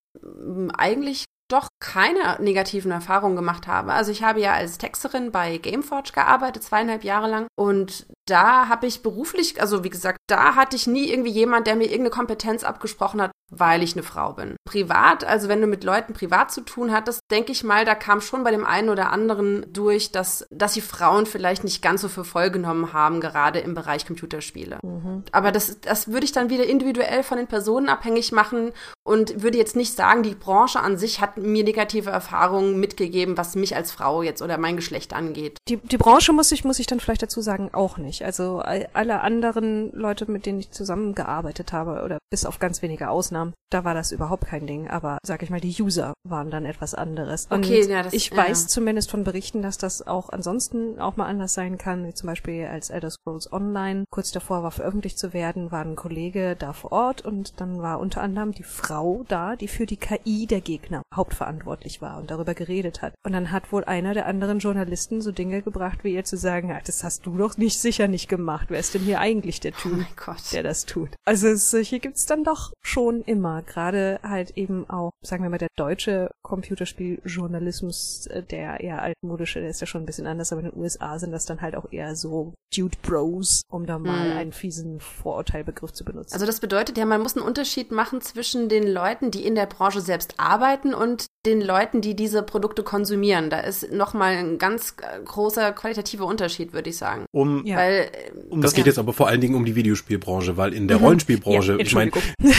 eigentlich doch keine negativen Erfahrungen gemacht habe. Also ich habe ja als Texterin bei Gameforge gearbeitet, zweieinhalb Jahre lang. Und da habe ich beruflich, also wie gesagt, da hatte ich nie irgendwie jemand, der mir irgendeine Kompetenz abgesprochen hat, weil ich eine Frau bin. Privat, also wenn du mit Leuten privat zu tun hattest, denke ich mal, da kam schon bei dem einen oder anderen durch, dass, dass die Frauen vielleicht nicht ganz so für voll genommen haben, gerade im Bereich Computerspiele. Mhm. Aber das, das würde ich dann wieder individuell von den Personen abhängig machen und würde jetzt nicht sagen, die Branche an sich hat mir negative Erfahrungen mitgegeben, was mich als Frau jetzt oder mein Geschlecht angeht. Die, die Branche muss ich, muss ich dann vielleicht dazu sagen, auch nicht. Also alle anderen Leute, mit denen ich zusammengearbeitet habe oder bis auf ganz wenige Ausnahmen, da war das überhaupt kein Ding. Aber sag ich mal, die User waren dann etwas anderes. Und okay, ja, das, ich weiß zumindest von Berichten, dass das auch ansonsten auch mal anders sein kann. Wie zum Beispiel als Elder Scrolls Online kurz davor war veröffentlicht zu werden, war ein Kollege da vor Ort und dann war unter anderem die Frau da, die für die KI der Gegner hauptverantwortlich war und darüber geredet hat. Und dann hat wohl einer der anderen Journalisten so Dinge gebracht, wie ihr zu sagen, ah, das hast du doch nicht sicher nicht gemacht. Wer ist denn hier eigentlich der oh Typ, oh der das tut? Also solche gibt's dann doch schon immer. Gerade halt eben auch, sagen wir mal, der deutsche Computerspieljournalismus, äh, der eher altmodische, der ist ja schon ein bisschen anders, aber in den USA sind das dann halt auch eher so Dude Bros, um da mal mm. einen fiesen Vorurteilbegriff zu benutzen. Also das bedeutet ja, man muss einen Unterschied machen zwischen den Leuten, die in der Branche selbst arbeiten und den Leuten, die diese Produkte konsumieren. Da ist nochmal ein ganz äh, großer qualitativer Unterschied, würde ich sagen. Um, ja. Weil, äh, um das ja. geht jetzt aber vor allen Dingen um die Videospielbranche, weil in der mhm. Rollenspielbranche, ja, ich meine,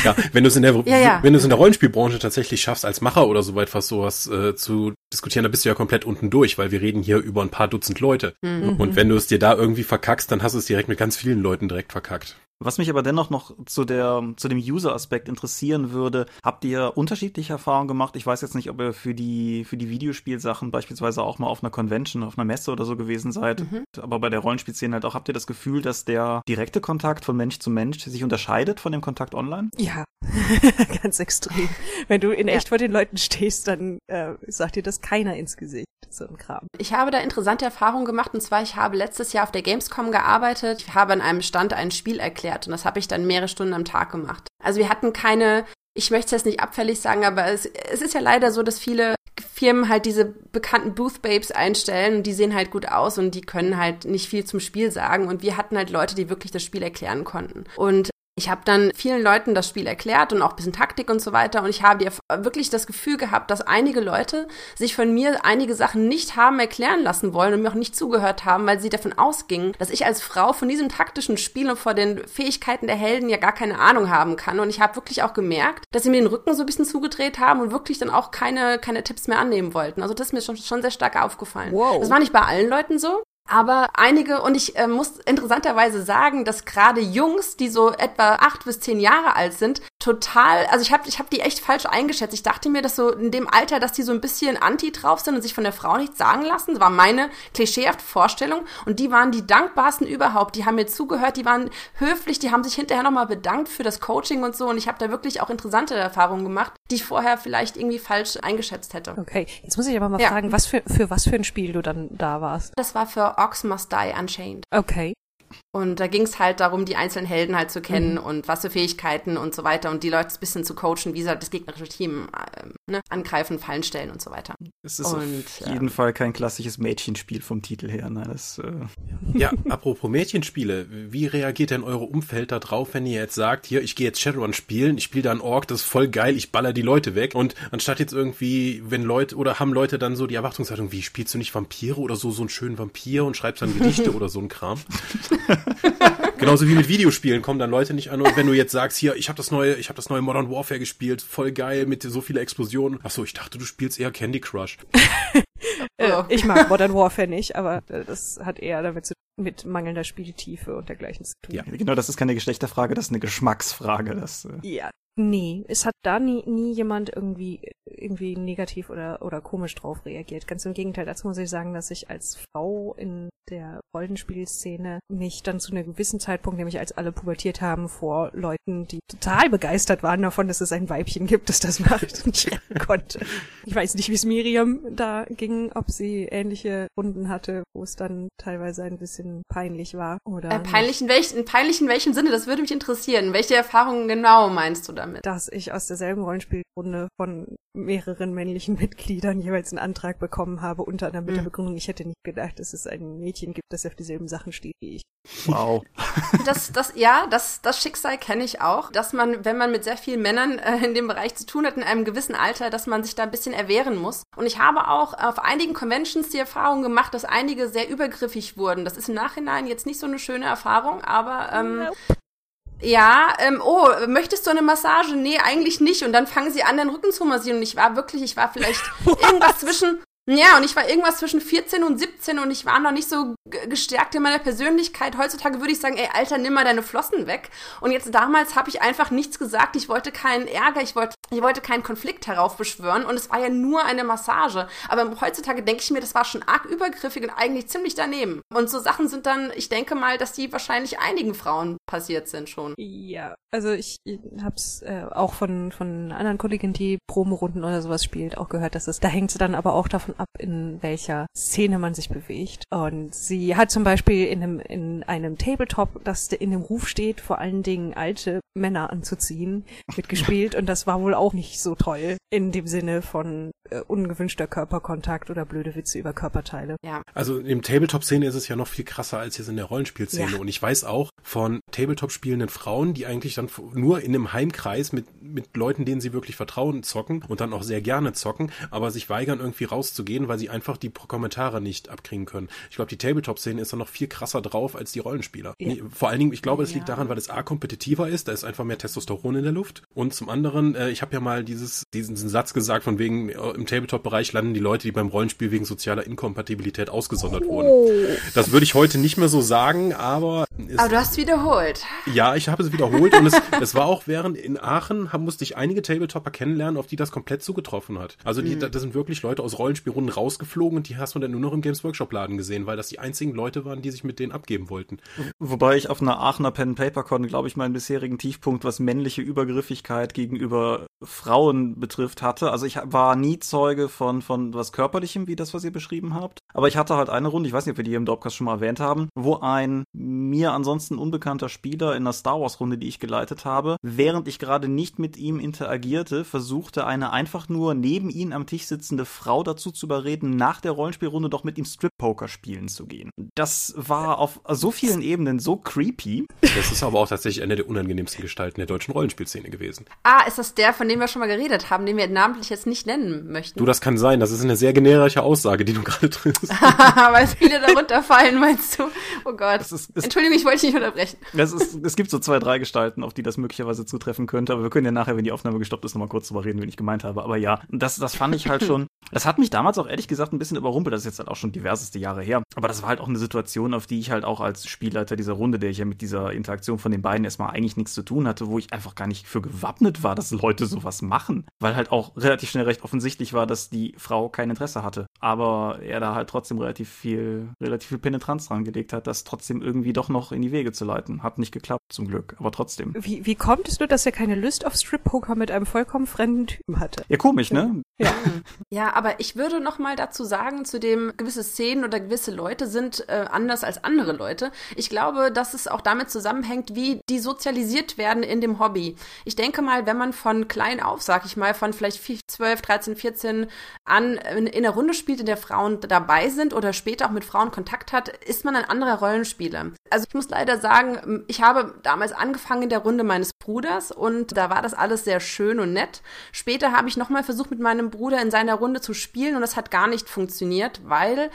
ja, wenn du es in der, wenn du es in der Rollenspielbranche tatsächlich schaffst, als Macher oder so etwas sowas äh, zu diskutieren, da bist du ja komplett unten durch, weil wir reden hier über ein paar Dutzend Leute. Mhm. Und wenn du es dir da irgendwie verkackst, dann hast du es direkt mit ganz vielen Leuten direkt verkackt. Was mich aber dennoch noch zu der, zu dem User-Aspekt interessieren würde, habt ihr unterschiedliche Erfahrungen gemacht? Ich weiß jetzt nicht, ob ihr für die, für die Videospielsachen beispielsweise auch mal auf einer Convention, auf einer Messe oder so gewesen seid. Mhm. Aber bei der Rollenspielszene halt auch, habt ihr das Gefühl, dass der direkte Kontakt von Mensch zu Mensch sich unterscheidet von dem Kontakt online? Ja, ganz extrem. Wenn du in echt vor den Leuten stehst, dann äh, sagt dir das keiner ins Gesicht. So ein Kram. Ich habe da interessante Erfahrungen gemacht und zwar, ich habe letztes Jahr auf der Gamescom gearbeitet. Ich habe an einem Stand ein Spiel erklärt erklärt. Und das habe ich dann mehrere Stunden am Tag gemacht. Also wir hatten keine ich möchte es jetzt nicht abfällig sagen, aber es, es ist ja leider so, dass viele Firmen halt diese bekannten Booth Babes einstellen und die sehen halt gut aus und die können halt nicht viel zum Spiel sagen und wir hatten halt Leute, die wirklich das Spiel erklären konnten. Und ich habe dann vielen Leuten das Spiel erklärt und auch ein bisschen Taktik und so weiter. Und ich habe wirklich das Gefühl gehabt, dass einige Leute sich von mir einige Sachen nicht haben erklären lassen wollen und mir auch nicht zugehört haben, weil sie davon ausgingen, dass ich als Frau von diesem taktischen Spiel und vor den Fähigkeiten der Helden ja gar keine Ahnung haben kann. Und ich habe wirklich auch gemerkt, dass sie mir den Rücken so ein bisschen zugedreht haben und wirklich dann auch keine, keine Tipps mehr annehmen wollten. Also das ist mir schon, schon sehr stark aufgefallen. Wow. Das war nicht bei allen Leuten so, aber einige, und ich äh, muss interessanterweise sagen, dass gerade Jungs, die so etwa acht bis zehn Jahre alt sind, total, also ich habe ich hab die echt falsch eingeschätzt. Ich dachte mir, dass so in dem Alter, dass die so ein bisschen anti drauf sind und sich von der Frau nichts sagen lassen. Das war meine klischeehafte Vorstellung. Und die waren die dankbarsten überhaupt. Die haben mir zugehört, die waren höflich, die haben sich hinterher nochmal bedankt für das Coaching und so. Und ich habe da wirklich auch interessante Erfahrungen gemacht, die ich vorher vielleicht irgendwie falsch eingeschätzt hätte. Okay, jetzt muss ich aber mal ja. fragen, was für, für was für ein Spiel du dann da warst. Das war für Ox Must Die Unchained. Okay. Und da ging es halt darum, die einzelnen Helden halt zu kennen mhm. und was für Fähigkeiten und so weiter und die Leute ein bisschen zu coachen, wie sie das gegnerische Team äh, ne, angreifen, Fallen stellen und so weiter. Es ist und, auf jeden ähm, Fall kein klassisches Mädchenspiel vom Titel her. Ne? Das, äh ja, apropos Mädchenspiele, wie reagiert denn eure Umfeld da drauf, wenn ihr jetzt sagt, hier, ich gehe jetzt Shadowrun spielen, ich spiele da einen Ork, das ist voll geil, ich baller die Leute weg und anstatt jetzt irgendwie, wenn Leute, oder haben Leute dann so die Erwartungshaltung, wie, spielst du nicht Vampire oder so, so einen schönen Vampir und schreibst dann Gedichte oder so ein Kram? Genauso wie mit Videospielen kommen dann Leute nicht an und wenn du jetzt sagst, hier, ich habe das neue, ich habe das neue Modern Warfare gespielt, voll geil mit so viele Explosionen. Ach so, ich dachte, du spielst eher Candy Crush. äh, ich mag Modern Warfare nicht, aber äh, das hat eher damit zu mit mangelnder Spieltiefe und dergleichen zu tun. Ja, genau, das ist keine Geschlechterfrage, das ist eine Geschmacksfrage. Das, äh ja, Nee, es hat da nie, nie jemand irgendwie, irgendwie negativ oder, oder komisch drauf reagiert. Ganz im Gegenteil, dazu muss ich sagen, dass ich als Frau in der Rollenspielszene mich dann zu einem gewissen Zeitpunkt, nämlich als alle pubertiert haben, vor Leuten, die total begeistert waren davon, dass es ein Weibchen gibt, das das macht, nicht retten konnte. Ich weiß nicht, wie es Miriam da ging, ob sie ähnliche Runden hatte, wo es dann teilweise ein bisschen peinlich war. Oder äh, peinlich, in welch, in peinlich in welchem Sinne? Das würde mich interessieren. Welche Erfahrungen genau meinst du da? damit? Dass ich aus derselben Rollenspielrunde von mehreren männlichen Mitgliedern jeweils einen Antrag bekommen habe, unter anderem mit mhm. der Begründung, ich hätte nicht gedacht, dass es ein Mädchen gibt, das auf dieselben Sachen steht wie ich. Wow. das, das, ja, das, das Schicksal kenne ich auch, dass man, wenn man mit sehr vielen Männern äh, in dem Bereich zu tun hat, in einem gewissen Alter, dass man sich da ein bisschen erwehren muss. Und ich habe auch auf einigen Conventions die Erfahrung gemacht, dass einige sehr übergriffig wurden. Das ist im Nachhinein jetzt nicht so eine schöne Erfahrung, aber ähm, nope. Ja, ähm, oh, möchtest du eine Massage? Nee, eigentlich nicht. Und dann fangen sie an, den Rücken zu massieren. Und ich war wirklich, ich war vielleicht irgendwas zwischen ja, und ich war irgendwas zwischen 14 und 17 und ich war noch nicht so gestärkt in meiner Persönlichkeit. Heutzutage würde ich sagen, ey, Alter, nimm mal deine Flossen weg. Und jetzt damals habe ich einfach nichts gesagt. Ich wollte keinen Ärger, ich wollte, ich wollte keinen Konflikt heraufbeschwören und es war ja nur eine Massage. Aber heutzutage denke ich mir, das war schon arg übergriffig und eigentlich ziemlich daneben. Und so Sachen sind dann, ich denke mal, dass die wahrscheinlich einigen Frauen passiert sind schon. Ja, also ich, hab's äh, auch von, von anderen Kolleginnen, die Promorunden oder sowas spielt, auch gehört, dass es, da hängt sie dann aber auch davon davon ab, in welcher Szene man sich bewegt. Und sie hat zum Beispiel in einem, in einem Tabletop, das in dem Ruf steht, vor allen Dingen alte Männer anzuziehen, mitgespielt. Und das war wohl auch nicht so toll in dem Sinne von äh, ungewünschter Körperkontakt oder blöde Witze über Körperteile. Ja. Also im Tabletop-Szene ist es ja noch viel krasser als jetzt in der Rollenspielszene. Ja. Und ich weiß auch von Tabletop spielenden Frauen, die eigentlich dann nur in einem Heimkreis mit, mit Leuten, denen sie wirklich vertrauen, zocken und dann auch sehr gerne zocken, aber sich weigern, irgendwie rauszugehen, weil sie einfach die Kommentare nicht abkriegen können. Ich glaube, die Tabletop-Szene ist dann noch viel krasser drauf als die Rollenspieler. Ja. Vor allen Dingen, ich glaube, es ja. liegt daran, weil es A kompetitiver ist, da ist einfach mehr Testosteron in der Luft. Und zum anderen, äh, ich habe ja mal dieses, diesen Satz gesagt, von wegen, äh, im Tabletop-Bereich landen die Leute, die beim Rollenspiel wegen sozialer Inkompatibilität ausgesondert wurden. Oh. Das würde ich heute nicht mehr so sagen, aber. Aber du hast wiederholt. Ja, ich habe es wiederholt und es, es war auch während in Aachen haben, musste ich einige Tabletopper kennenlernen, auf die das komplett zugetroffen hat. Also die, mhm. da, sind wirklich Leute aus Rollenspielrunden rausgeflogen und die hast du dann nur noch im Games Workshop Laden gesehen, weil das die einzigen Leute waren, die sich mit denen abgeben wollten. Wobei ich auf einer Aachener Pen Paper Con, glaube ich, meinen bisherigen Tiefpunkt, was männliche Übergriffigkeit gegenüber Frauen betrifft, hatte. Also ich war nie Zeuge von, von was Körperlichem, wie das, was ihr beschrieben habt. Aber ich hatte halt eine Runde, ich weiß nicht, ob wir die im Dropcast schon mal erwähnt haben, wo ein mir ansonsten unbekannter Spieler in einer Star Wars Runde, die ich geleitet habe, während ich gerade nicht mit ihm interagierte, versuchte eine einfach nur neben ihm am Tisch sitzende Frau dazu zu überreden, nach der Rollenspielrunde doch mit ihm Strip Poker spielen zu gehen. Das war auf so vielen Ebenen so creepy. Das ist aber auch tatsächlich eine der unangenehmsten Gestalten der deutschen Rollenspielszene gewesen. Ah, ist das der, von dem wir schon mal geredet haben, den wir namentlich jetzt nicht nennen möchten? Du, das kann sein. Das ist eine sehr generische Aussage, die du gerade triffst. Weil viele darunter fallen, meinst du? Oh Gott. Es ist, es, Entschuldigung, ich wollte dich nicht unterbrechen. es, ist, es gibt so zwei, drei Gestalten, auf die das möglicherweise zutreffen könnte, aber wir können ja nachher, wenn die Aufnahme gestoppt ist, nochmal kurz drüber reden, wen ich gemeint habe. Aber ja, das, das fand ich halt schon, das hat mich damals auch ehrlich gesagt ein bisschen überrumpelt. Das ist jetzt halt auch schon diverseste Jahre her. Aber das war halt auch eine Situation, auf die ich halt auch als Spielleiter dieser Runde, der ich ja mit dieser Interaktion von den beiden erstmal eigentlich nichts zu tun hatte, wo ich einfach gar nicht für gewappnet war, dass Leute sowas machen. Weil halt auch relativ schnell recht offensichtlich war, dass die Frau kein Interesse hatte. Aber er da halt trotzdem relativ viel, relativ viel Penetranz dran gelegt hat, das trotzdem irgendwie doch noch in die Wege zu leiten. Hat nicht geklappt, zum Glück. Aber trotzdem. Wie, wie kommt es nur, dass er keine Lust auf Strip-Poker mit einem vollkommen fremden Typen hatte? Ja, komisch, ne? Ja. Aber ich würde noch mal dazu sagen, zu dem gewisse Szenen oder gewisse Leute sind äh, anders als andere Leute. Ich glaube, dass es auch damit zusammenhängt, wie die sozialisiert werden in dem Hobby. Ich denke mal, wenn man von klein auf, sag ich mal, von vielleicht 12, 13, 14 an in, in einer Runde spielt, in der Frauen dabei sind oder später auch mit Frauen Kontakt hat, ist man ein anderer Rollenspieler. Also ich muss leider sagen, ich habe damals angefangen in der Runde meines Bruders und da war das alles sehr schön und nett. Später habe ich noch mal versucht, mit meinem Bruder in seiner Runde zu spielen und das hat gar nicht funktioniert, weil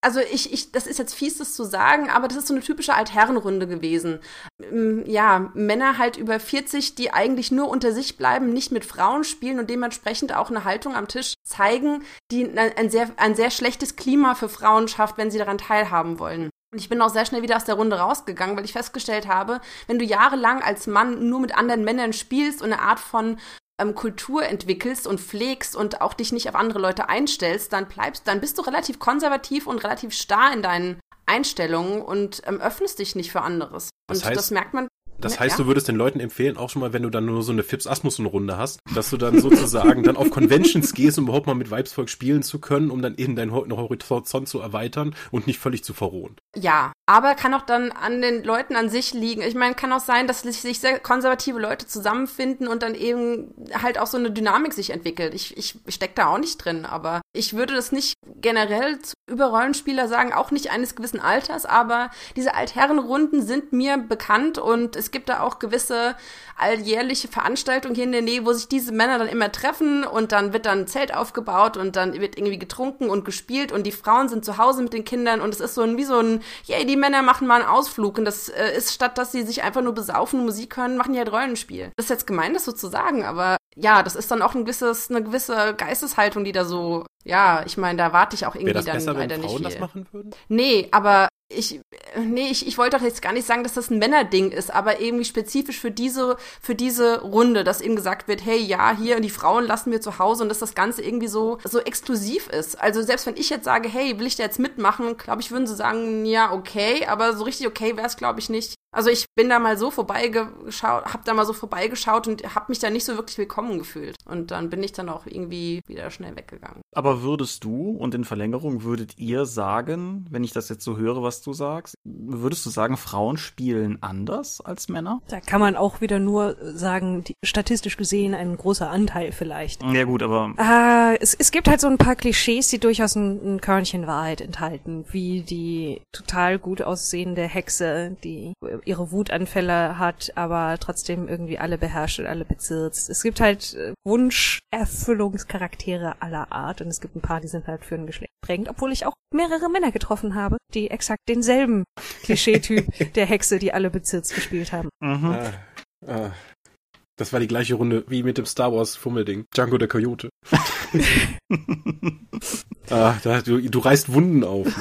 also ich, ich, das ist jetzt fies, das zu sagen, aber das ist so eine typische Altherrenrunde gewesen. Ähm, Ja, Männer halt über 40, die eigentlich nur unter sich bleiben, nicht mit Frauen spielen und dementsprechend auch eine Haltung am Tisch zeigen, die ein sehr, ein sehr schlechtes Klima für Frauen schafft, wenn sie daran teilhaben wollen. Und ich bin auch sehr schnell wieder aus der Runde rausgegangen, weil ich festgestellt habe, wenn du jahrelang als Mann nur mit anderen Männern spielst und eine Art von ähm, Kultur entwickelst und pflegst und auch dich nicht auf andere Leute einstellst, dann bleibst, dann bist du relativ konservativ und relativ starr in deinen Einstellungen und ähm, öffnest dich nicht für anderes. Das und heißt- das merkt man. Das Ja, heißt, ja. du würdest den Leuten empfehlen, auch schon mal, wenn du dann nur so eine Fips Asmussen-Runde hast, dass du dann sozusagen dann auf Conventions gehst, um überhaupt mal mit Weibsvolk spielen zu können, um dann eben deinen Hor- Horizont zu erweitern und nicht völlig zu verrohen. Ja, aber kann auch dann an den Leuten an sich liegen. Ich meine, kann auch sein, dass sich sehr konservative Leute zusammenfinden und dann eben halt auch so eine Dynamik sich entwickelt. Ich, ich steck da auch nicht drin, aber ich würde das nicht generell über Rollenspieler sagen, auch nicht eines gewissen Alters, aber diese Altherrenrunden sind mir bekannt und es gibt da auch gewisse alljährliche Veranstaltungen hier in der Nähe, wo sich diese Männer dann immer treffen und dann wird dann ein Zelt aufgebaut und dann wird irgendwie getrunken und gespielt und die Frauen sind zu Hause mit den Kindern und es ist so ein, wie so ein, yay, die Männer machen mal einen Ausflug und das äh, ist statt, dass sie sich einfach nur besaufen Musik hören, machen die halt Rollenspiel. Das ist jetzt gemein, das so zu sagen, aber ja, das ist dann auch ein gewisses, eine gewisse Geisteshaltung, die da so, ja, ich meine, da warte ich auch irgendwie das dann besser, wenn leider Frauen nicht das viel. machen würden? Nee, aber ich, nee, ich, ich wollte doch jetzt gar nicht sagen, dass das ein Männerding ist, aber irgendwie spezifisch für diese, für diese Runde, dass eben gesagt wird, hey, ja, hier, und die Frauen lassen wir zu Hause und dass das Ganze irgendwie so, so exklusiv ist. Also selbst wenn ich jetzt sage, hey, will ich da jetzt mitmachen, glaube ich, würden sie sagen, ja, okay, aber so richtig okay wäre es, glaube ich, nicht. Also ich bin da mal so vorbeigeschaut, hab da mal so vorbeigeschaut und hab mich da nicht so wirklich willkommen gefühlt. Und dann bin ich dann auch irgendwie wieder schnell weggegangen. Aber würdest du und in Verlängerung würdet ihr sagen, wenn ich das jetzt so höre, was du sagst, würdest du sagen, Frauen spielen anders als Männer? Da kann man auch wieder nur sagen, die, statistisch gesehen ein großer Anteil vielleicht. Ja gut, aber Ah, es, es gibt halt so ein paar Klischees, die durchaus ein, ein Körnchen Wahrheit enthalten, wie die total gut aussehende Hexe, die ihre Wutanfälle hat, aber trotzdem irgendwie alle beherrscht und alle bezirzt. Es gibt halt äh, Wunscherfüllungscharaktere aller Art und es gibt ein paar, die sind halt für ein Geschlecht prägend, obwohl ich auch mehrere Männer getroffen habe, die exakt denselben Klischeetyp der Hexe, die alle bezirzt gespielt haben. mhm. Ah, ah. Das war die gleiche Runde wie mit dem Star Wars Fummelding. Django der Coyote. ah, da, du, du reißt Wunden auf.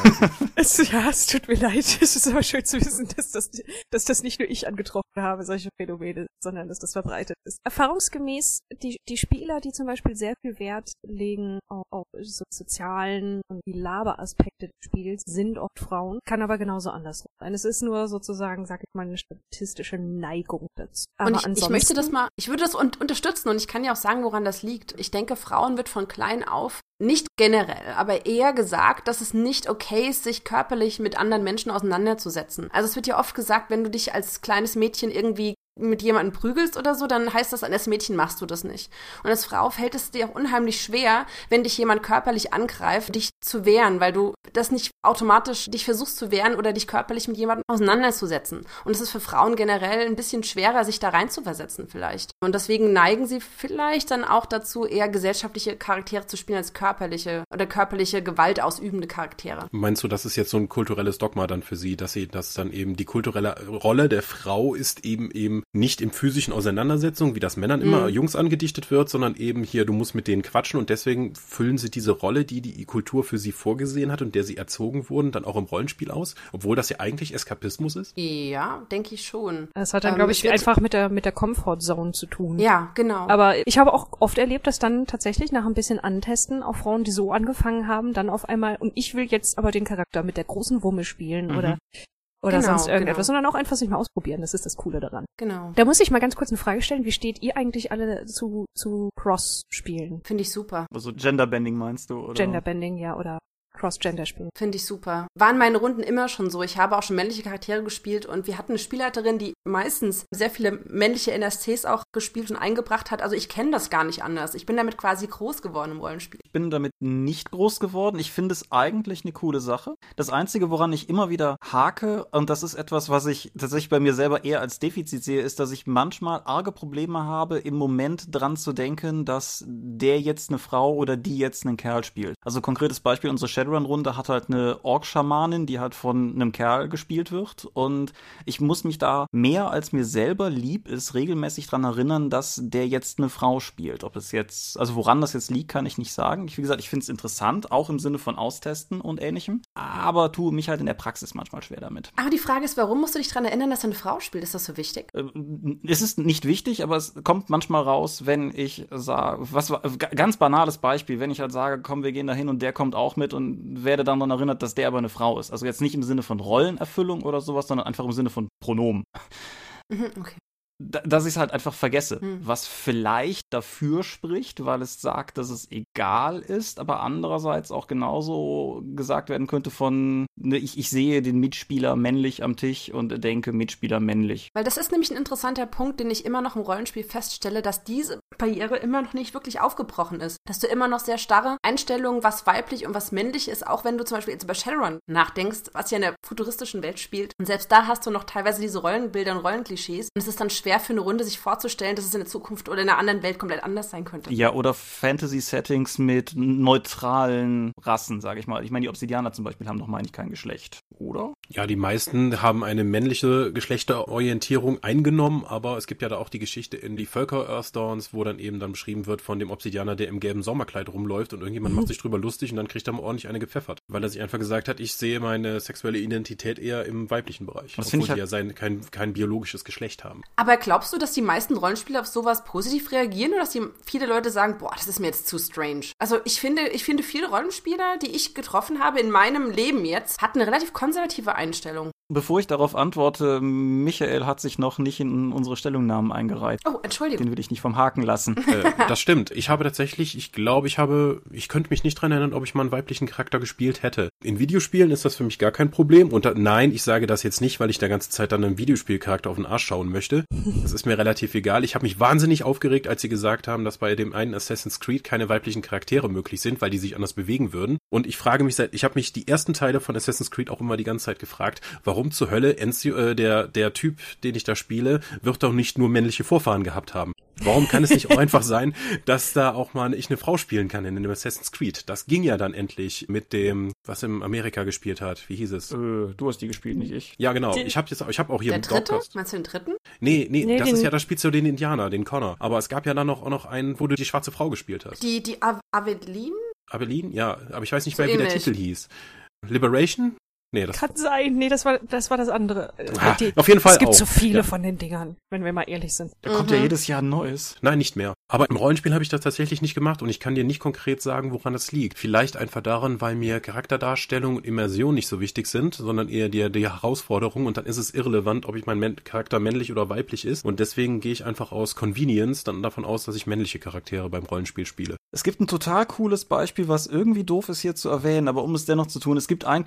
Es, ja, es tut mir leid. Es ist aber schön zu wissen, dass das, dass das nicht nur ich angetroffen habe, solche Phänomene, sondern dass das verbreitet ist. Erfahrungsgemäß, die, die Spieler, die zum Beispiel sehr viel Wert legen auf, auf so sozialen und die Laberaspekte des Spiels, sind oft Frauen, kann aber genauso andersrum sein. Es ist nur sozusagen, sag ich mal, eine statistische Neigung dazu. Aber und ich, ich möchte das mal, ich würde das un unterstützen und ich kann ja auch sagen, woran das liegt. Ich denke, Frauen wird von klein auf nicht generell, aber eher gesagt, dass es nicht okay ist, sich körperlich mit anderen Menschen auseinanderzusetzen. Also es wird ja oft gesagt, wenn du dich als kleines Mädchen irgendwie mit jemandem prügelst oder so, dann heißt das, als Mädchen machst du das nicht. Und als Frau fällt es dir auch unheimlich schwer, wenn dich jemand körperlich angreift, dich zu wehren, weil du das nicht automatisch dich versuchst zu wehren oder dich körperlich mit jemandem auseinanderzusetzen. Und es ist für Frauen generell ein bisschen schwerer, sich da reinzuversetzen vielleicht. Und deswegen neigen sie vielleicht dann auch dazu, eher gesellschaftliche Charaktere zu spielen als körperliche oder körperliche Gewalt ausübende Charaktere. Meinst du, das ist jetzt so ein kulturelles Dogma dann für sie, dass sie das dann eben die kulturelle Rolle der Frau ist eben eben nicht im physischen Auseinandersetzung, wie das Männern immer mhm. Jungs angedichtet wird, sondern eben hier, du musst mit denen quatschen und deswegen füllen sie diese Rolle, die die Kultur für sie vorgesehen hat und der sie erzogen wurden, dann auch im Rollenspiel aus, obwohl das ja eigentlich Eskapismus ist? Ja, denke ich schon. Das hat dann, ähm, glaube ich, einfach mit der, mit der Comfortzone zu tun. Ja, genau. Aber ich habe auch oft erlebt, dass dann tatsächlich nach ein bisschen Antesten auch Frauen, die so angefangen haben, dann auf einmal, und ich will jetzt aber den Charakter mit der großen Wumme spielen mhm. oder oder genau, sonst irgendetwas, genau. sondern auch einfach sich mal ausprobieren. Das ist das Coole daran. Genau. Da muss ich mal ganz kurz eine Frage stellen. Wie steht ihr eigentlich alle zu, zu Cross-Spielen? Finde ich super. Also Genderbending meinst du, oder? Genderbending, ja, oder Cross-Gender spielen. Finde ich super. Waren meine Runden immer schon so. Ich habe auch schon männliche Charaktere gespielt und wir hatten eine Spielleiterin, die meistens sehr viele männliche NSCs auch gespielt und eingebracht hat. Also ich kenne das gar nicht anders. Ich bin damit quasi groß geworden im Rollenspiel. Ich bin damit nicht groß geworden. Ich finde es eigentlich eine coole Sache. Das Einzige, woran ich immer wieder hake, und das ist etwas, was ich tatsächlich bei mir selber eher als Defizit sehe, ist, dass ich manchmal arge Probleme habe, im Moment dran zu denken, dass der jetzt eine Frau oder die jetzt einen Kerl spielt. Also konkretes Beispiel, unsere Shadowrun-Runde hat halt eine Ork-Schamanin, die halt von einem Kerl gespielt wird. Und ich muss mich da mehr als mir selber lieb ist, regelmäßig dran erinnern, dass der jetzt eine Frau spielt. Ob es jetzt, also woran das jetzt liegt, kann ich nicht sagen. Ich, wie gesagt, ich finde es interessant, auch im Sinne von Austesten und ähnlichem. Aber tue mich halt in der Praxis manchmal schwer damit. Aber die Frage ist, warum musst du dich dran erinnern, dass er eine Frau spielt? Ist das so wichtig? Ähm, es ist nicht wichtig, aber es kommt manchmal raus, wenn ich sage, was ganz banales Beispiel, wenn ich halt sage, komm, wir gehen da hin und der kommt auch mit und werde dann daran erinnert, dass der aber eine Frau ist. Also jetzt nicht im Sinne von Rollenerfüllung oder sowas, sondern einfach im Sinne von Pronomen. Mhm, okay dass ich es halt einfach vergesse, hm. was vielleicht dafür spricht, weil es sagt, dass es egal ist, aber andererseits auch genauso gesagt werden könnte von, ne, ich, ich sehe den Mitspieler männlich am Tisch und denke Mitspieler männlich. Weil das ist nämlich ein interessanter Punkt, den ich immer noch im Rollenspiel feststelle, dass diese Barriere immer noch nicht wirklich aufgebrochen ist. Dass du immer noch sehr starre Einstellungen, was weiblich und was männlich ist, auch wenn du zum Beispiel jetzt über Shadowrun nachdenkst, was ja in der futuristischen Welt spielt. Und selbst da hast du noch teilweise diese Rollenbilder und Rollenklischees. Und es ist dann schwer, schwer für eine Runde, sich vorzustellen, dass es in der Zukunft oder in einer anderen Welt komplett anders sein könnte. Ja, oder Fantasy-Settings mit neutralen Rassen, sage ich mal. Ich meine, die Obsidianer zum Beispiel haben doch, meine ich, kein Geschlecht, oder? Ja, die meisten haben eine männliche Geschlechterorientierung eingenommen, aber es gibt ja da auch die Geschichte in die Völker Earthstorns, wo dann eben dann beschrieben wird von dem Obsidianer, der im gelben Sommerkleid rumläuft und irgendjemand macht sich drüber lustig und dann kriegt er mal ordentlich eine gepfeffert, weil er sich einfach gesagt hat, ich sehe meine sexuelle Identität eher im weiblichen Bereich, das obwohl ich halt die ja sein, kein, kein biologisches Geschlecht haben. Aber glaubst du, dass die meisten Rollenspieler auf sowas positiv reagieren oder dass die viele Leute sagen, boah, das ist mir jetzt zu strange? Also ich finde, ich finde viele Rollenspieler, die ich getroffen habe in meinem Leben jetzt, hatten eine relativ konservative Einstellung. Bevor ich darauf antworte, Michael hat sich noch nicht in unsere Stellungnahmen eingereiht. Oh, Entschuldigung. Den will ich nicht vom Haken lassen. äh, das stimmt. Ich habe tatsächlich, ich glaube, ich habe, ich könnte mich nicht dran erinnern, ob ich mal einen weiblichen Charakter gespielt hätte. In Videospielen ist das für mich gar kein Problem. Und da, nein, ich sage das jetzt nicht, weil ich der ganze Zeit dann einem Videospielcharakter auf den Arsch schauen möchte. Das ist mir relativ egal. Ich habe mich wahnsinnig aufgeregt, als sie gesagt haben, dass bei dem einen Assassin's Creed keine weiblichen Charaktere möglich sind, weil die sich anders bewegen würden. Und ich frage mich seit, ich habe mich die ersten Teile von Assassin's Creed auch immer die ganze Zeit gefragt, warum zur Hölle Enzio, äh, der, der Typ, den ich da spiele, wird doch nicht nur männliche Vorfahren gehabt haben. Warum kann es nicht auch einfach sein, dass da auch mal ich eine Frau spielen kann in dem Assassin's Creed? Das ging ja dann endlich mit dem, was im Amerika gespielt hat. Wie hieß es? Äh, du hast die gespielt, nicht ich. Ja, genau. Ich habe jetzt, ich habe auch hier der dritte? Podcast. Meinst du den dritten? Nee, nee, nee das ist ja, das spielst du den Indianer, den Connor. Aber es gab ja dann noch, auch noch einen, wo du die schwarze Frau gespielt hast. Die, die Aveline? Aveline? Ja, aber ich weiß nicht so mehr, wie ähnlich. der Titel hieß. Liberation? Nee, das Kann sein. Nee, das war das war das andere. Ah, die, auf jeden Fall Es gibt auch. so viele Ja. von den Dingern, wenn wir mal ehrlich sind. Da kommt ja jedes Jahr ein neues. Nein, nicht mehr. Aber im Rollenspiel habe ich das tatsächlich nicht gemacht und ich kann dir nicht konkret sagen, woran das liegt. Vielleicht einfach daran, weil mir Charakterdarstellung und Immersion nicht so wichtig sind, sondern eher die, die Herausforderung und dann ist es irrelevant, ob ich mein Men Charakter männlich oder weiblich ist und deswegen gehe ich einfach aus Convenience dann davon aus, dass ich männliche Charaktere beim Rollenspiel spiele. Es gibt ein total cooles Beispiel, was irgendwie doof ist hier zu erwähnen, aber um es dennoch zu tun, es gibt ein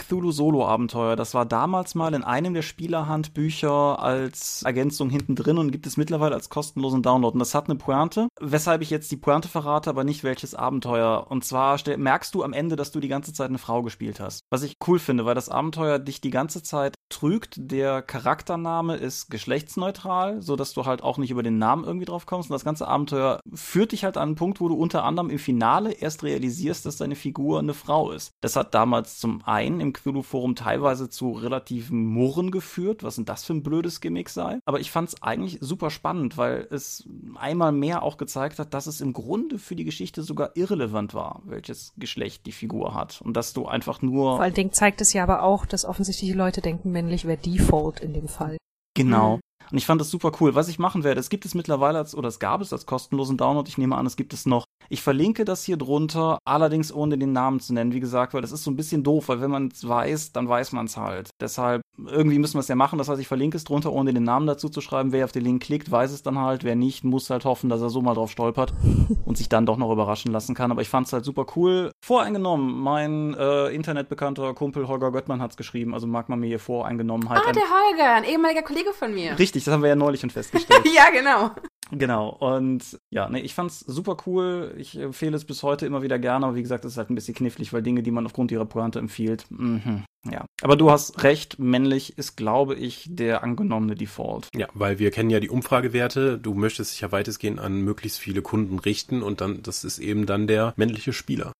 Cthulhu-Solo-Abenteuer. Das war damals mal in einem der Spielerhandbücher als Ergänzung hinten drin und gibt es mittlerweile als kostenlosen Download. Und das hat eine Pointe, weshalb ich jetzt die Pointe verrate, aber nicht welches Abenteuer. Und zwar merkst du am Ende, dass du die ganze Zeit eine Frau gespielt hast. Was ich cool finde, weil das Abenteuer dich die ganze Zeit trügt. Der Charaktername ist geschlechtsneutral, so dass du halt auch nicht über den Namen irgendwie drauf kommst. Und das ganze Abenteuer führt dich halt an einen Punkt, wo du unter anderem im Finale erst realisierst, dass deine Figur eine Frau ist. Das hat damals zum einen im Cthulhu-Forum teilweise zu relativen Murren geführt, was denn das für ein blödes Gimmick sei. Aber ich fand es eigentlich super spannend, weil es einmal mehr auch gezeigt hat, dass es im Grunde für die Geschichte sogar irrelevant war, welches Geschlecht die Figur hat. Und dass du einfach nur. Vor allen Dingen zeigt es ja aber auch, dass offensichtlich die Leute denken, männlich wäre Default in dem Fall. Genau. Mhm. Und ich fand das super cool. Was ich machen werde, es gibt es mittlerweile als, oder es gab es als kostenlosen Download. Ich nehme an, es gibt es noch. Ich verlinke das hier drunter, allerdings ohne den Namen zu nennen, wie gesagt, weil das ist so ein bisschen doof, weil wenn man es weiß, dann weiß man es halt. Deshalb, irgendwie müssen wir es ja machen. Das heißt, ich verlinke es drunter, ohne den Namen dazu zu schreiben. Wer auf den Link klickt, weiß es dann halt. Wer nicht, muss halt hoffen, dass er so mal drauf stolpert und sich dann doch noch überraschen lassen kann. Aber ich fand es halt super cool. Voreingenommen, mein äh, internetbekannter Kumpel Holger Göttmann hat es geschrieben, also mag man mir hier Voreingenommenheit Ah, an- der Holger, ein ehemaliger Kollege von mir. Richtig, das haben wir ja neulich schon festgestellt. Ja, genau. Genau. Und ja, nee, ich fand's super cool. Ich empfehle es bis heute immer wieder gerne, aber wie gesagt, es ist halt ein bisschen knifflig, weil Dinge, die man aufgrund ihrer Pointe empfiehlt, mhm, ja. Aber du hast recht, männlich ist, glaube ich, der angenommene Default. Ja, weil wir kennen ja die Umfragewerte. Du möchtest dich ja weitestgehend an möglichst viele Kunden richten und dann, das ist eben dann der männliche Spieler.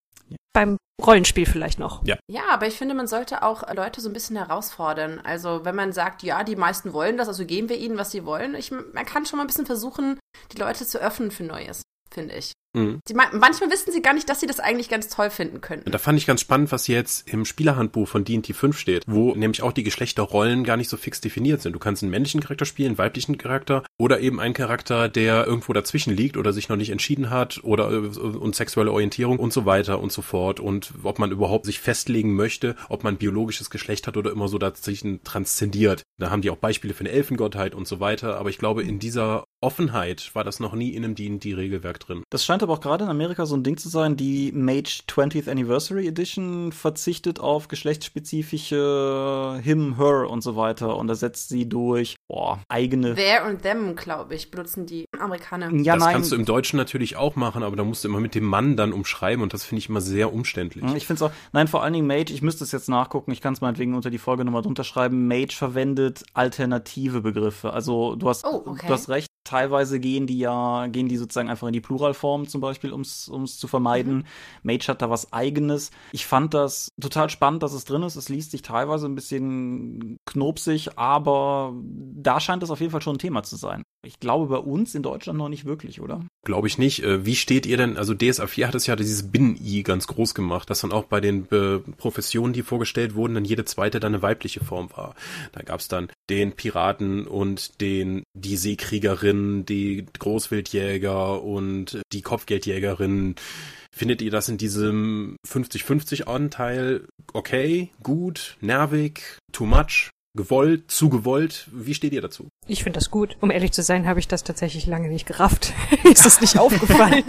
Beim Rollenspiel vielleicht noch. Ja, aber ich finde, man sollte auch Leute so ein bisschen herausfordern. Also, wenn man sagt, ja, die meisten wollen das, also geben wir ihnen, was sie wollen. Ich, man kann schon mal ein bisschen versuchen, die Leute zu öffnen für Neues, finde ich. Mhm. Sie, ma- manchmal wissen sie gar nicht, dass sie das eigentlich ganz toll finden könnten. Und da fand ich ganz spannend, was jetzt im Spielerhandbuch von D&D 5 steht, wo nämlich auch die Geschlechterrollen gar nicht so fix definiert sind. Du kannst einen männlichen Charakter spielen, einen weiblichen Charakter oder eben einen Charakter, der irgendwo dazwischen liegt oder sich noch nicht entschieden hat oder äh, und sexuelle Orientierung und so weiter und so fort und ob man überhaupt sich festlegen möchte, ob man biologisches Geschlecht hat oder immer so dazwischen transzendiert. Da haben die auch Beispiele für eine Elfengottheit und so weiter, aber ich glaube, in dieser Offenheit war das noch nie in einem D&D-Regelwerk drin. Das scheint aber auch gerade in Amerika so ein Ding zu sein. Die Mage 20th Anniversary Edition verzichtet auf geschlechtsspezifische Him, Her und so weiter und ersetzt sie durch boah, eigene. There und them, glaube ich, benutzen die Amerikaner. Ja, das nein. kannst du im Deutschen natürlich auch machen, aber da musst du immer mit dem Mann dann umschreiben und das finde ich immer sehr umständlich. Ich finde es auch, nein, vor allen Dingen Mage, ich müsste es jetzt nachgucken, ich kann es meinetwegen unter die Folge nochmal drunter schreiben. Mage verwendet alternative Begriffe. Also du hast, Oh, okay. du hast recht, teilweise gehen die ja, gehen die sozusagen einfach in die Pluralform zum Beispiel, um es zu vermeiden. Mage hat da was eigenes. Ich fand das total spannend, dass es drin ist. Es liest sich teilweise ein bisschen knopsig, aber da scheint es auf jeden Fall schon ein Thema zu sein. Ich glaube bei uns in Deutschland noch nicht wirklich, oder? Glaube ich nicht. Äh, Wie steht ihr denn, also DSA 4 hat es ja dieses Bin-I ganz groß gemacht, dass dann auch bei den äh, Professionen, die vorgestellt wurden, dann jede zweite dann eine weibliche Form war. Da gab es dann den Piraten und den, die Seekriegerin, die Großwildjäger und die Kopfgeldjägerin. Findet ihr das in diesem 50-50 Anteil okay, gut, nervig, too much, gewollt, zu gewollt? Wie steht ihr dazu? Ich finde das gut. Um ehrlich zu sein, habe ich das tatsächlich lange nicht gerafft. Mir ist das nicht aufgefallen.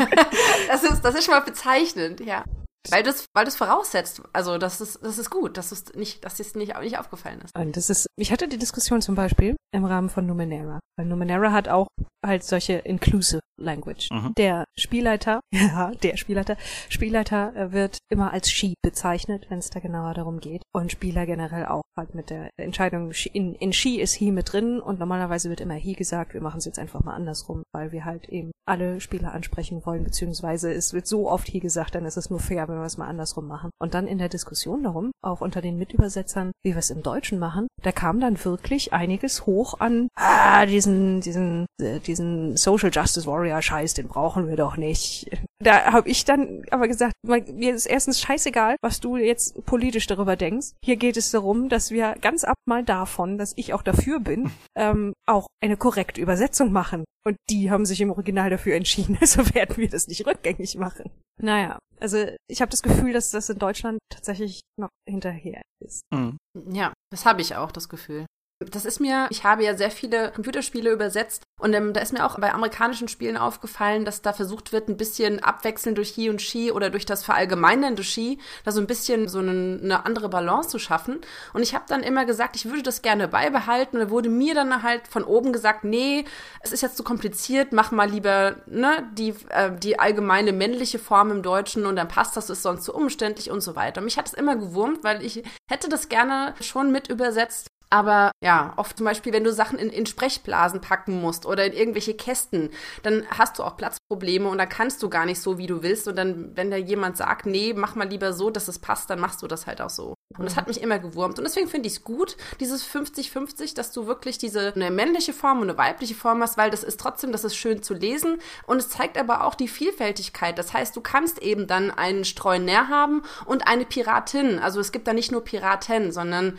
Das ist, das ist schon mal bezeichnend, ja. Weil du es weil du's voraussetzt. Also, das ist, das ist gut, dass es nicht, dass es nicht, nicht aufgefallen ist. Und das ist, ich hatte die Diskussion zum Beispiel im Rahmen von Numenera. Weil Numenera hat auch halt solche inclusive Language. Mhm. Der Spielleiter, ja, der Spielleiter, Spielleiter äh, wird immer als She bezeichnet, wenn es da genauer darum geht. Und Spieler generell auch halt mit der Entscheidung, in, in She ist He mit drin und normalerweise wird immer He gesagt, wir machen es jetzt einfach mal andersrum, weil wir halt eben alle Spieler ansprechen wollen, beziehungsweise es wird so oft He gesagt, dann ist es nur fair, wenn wir es mal andersrum machen. Und dann in der Diskussion darum, auch unter den Mitübersetzern, wie wir es im Deutschen machen, da kam dann wirklich einiges hoch, an, ah, diesen, diesen, äh, diesen Social Justice Warrior Scheiß, den brauchen wir doch nicht. Da habe ich dann aber gesagt, mir ist erstens scheißegal, was du jetzt politisch darüber denkst. Hier geht es darum, dass wir ganz ab mal davon, dass ich auch dafür bin, ähm, auch eine korrekte Übersetzung machen. Und die haben sich im Original dafür entschieden, also werden wir das nicht rückgängig machen. Naja, also ich habe das Gefühl, dass das in Deutschland tatsächlich noch hinterher ist. Mhm. Ja, das habe ich auch, das Gefühl. Das ist mir, ich habe ja sehr viele Computerspiele übersetzt und ähm, da ist mir auch bei amerikanischen Spielen aufgefallen, dass da versucht wird, ein bisschen abwechselnd durch He und She oder durch das verallgemeinernde She, da so ein bisschen so eine, eine andere Balance zu schaffen. Und ich habe dann immer gesagt, ich würde das gerne beibehalten. Und da wurde mir dann halt von oben gesagt, nee, es ist jetzt zu kompliziert, mach mal lieber ne, die, äh, die allgemeine männliche Form im Deutschen und dann passt das, ist sonst zu umständlich und so weiter. Mich hat es immer gewurmt, weil ich hätte das gerne schon mit übersetzt aber ja, oft zum Beispiel, wenn du Sachen in, in Sprechblasen packen musst oder in irgendwelche Kästen, dann hast du auch Platzprobleme und dann kannst du gar nicht so, wie du willst. Und dann, wenn da jemand sagt, nee, mach mal lieber so, dass es passt, dann machst du das halt auch so. Und das hat mich immer gewurmt. Und deswegen finde ich es gut, dieses 50-50, dass du wirklich diese eine männliche Form und eine weibliche Form hast, weil das ist trotzdem, das ist schön zu lesen. Und es zeigt aber auch die Vielfältigkeit. Das heißt, du kannst eben dann einen Streunär haben und eine Piratin. Also es gibt da nicht nur Piraten, sondern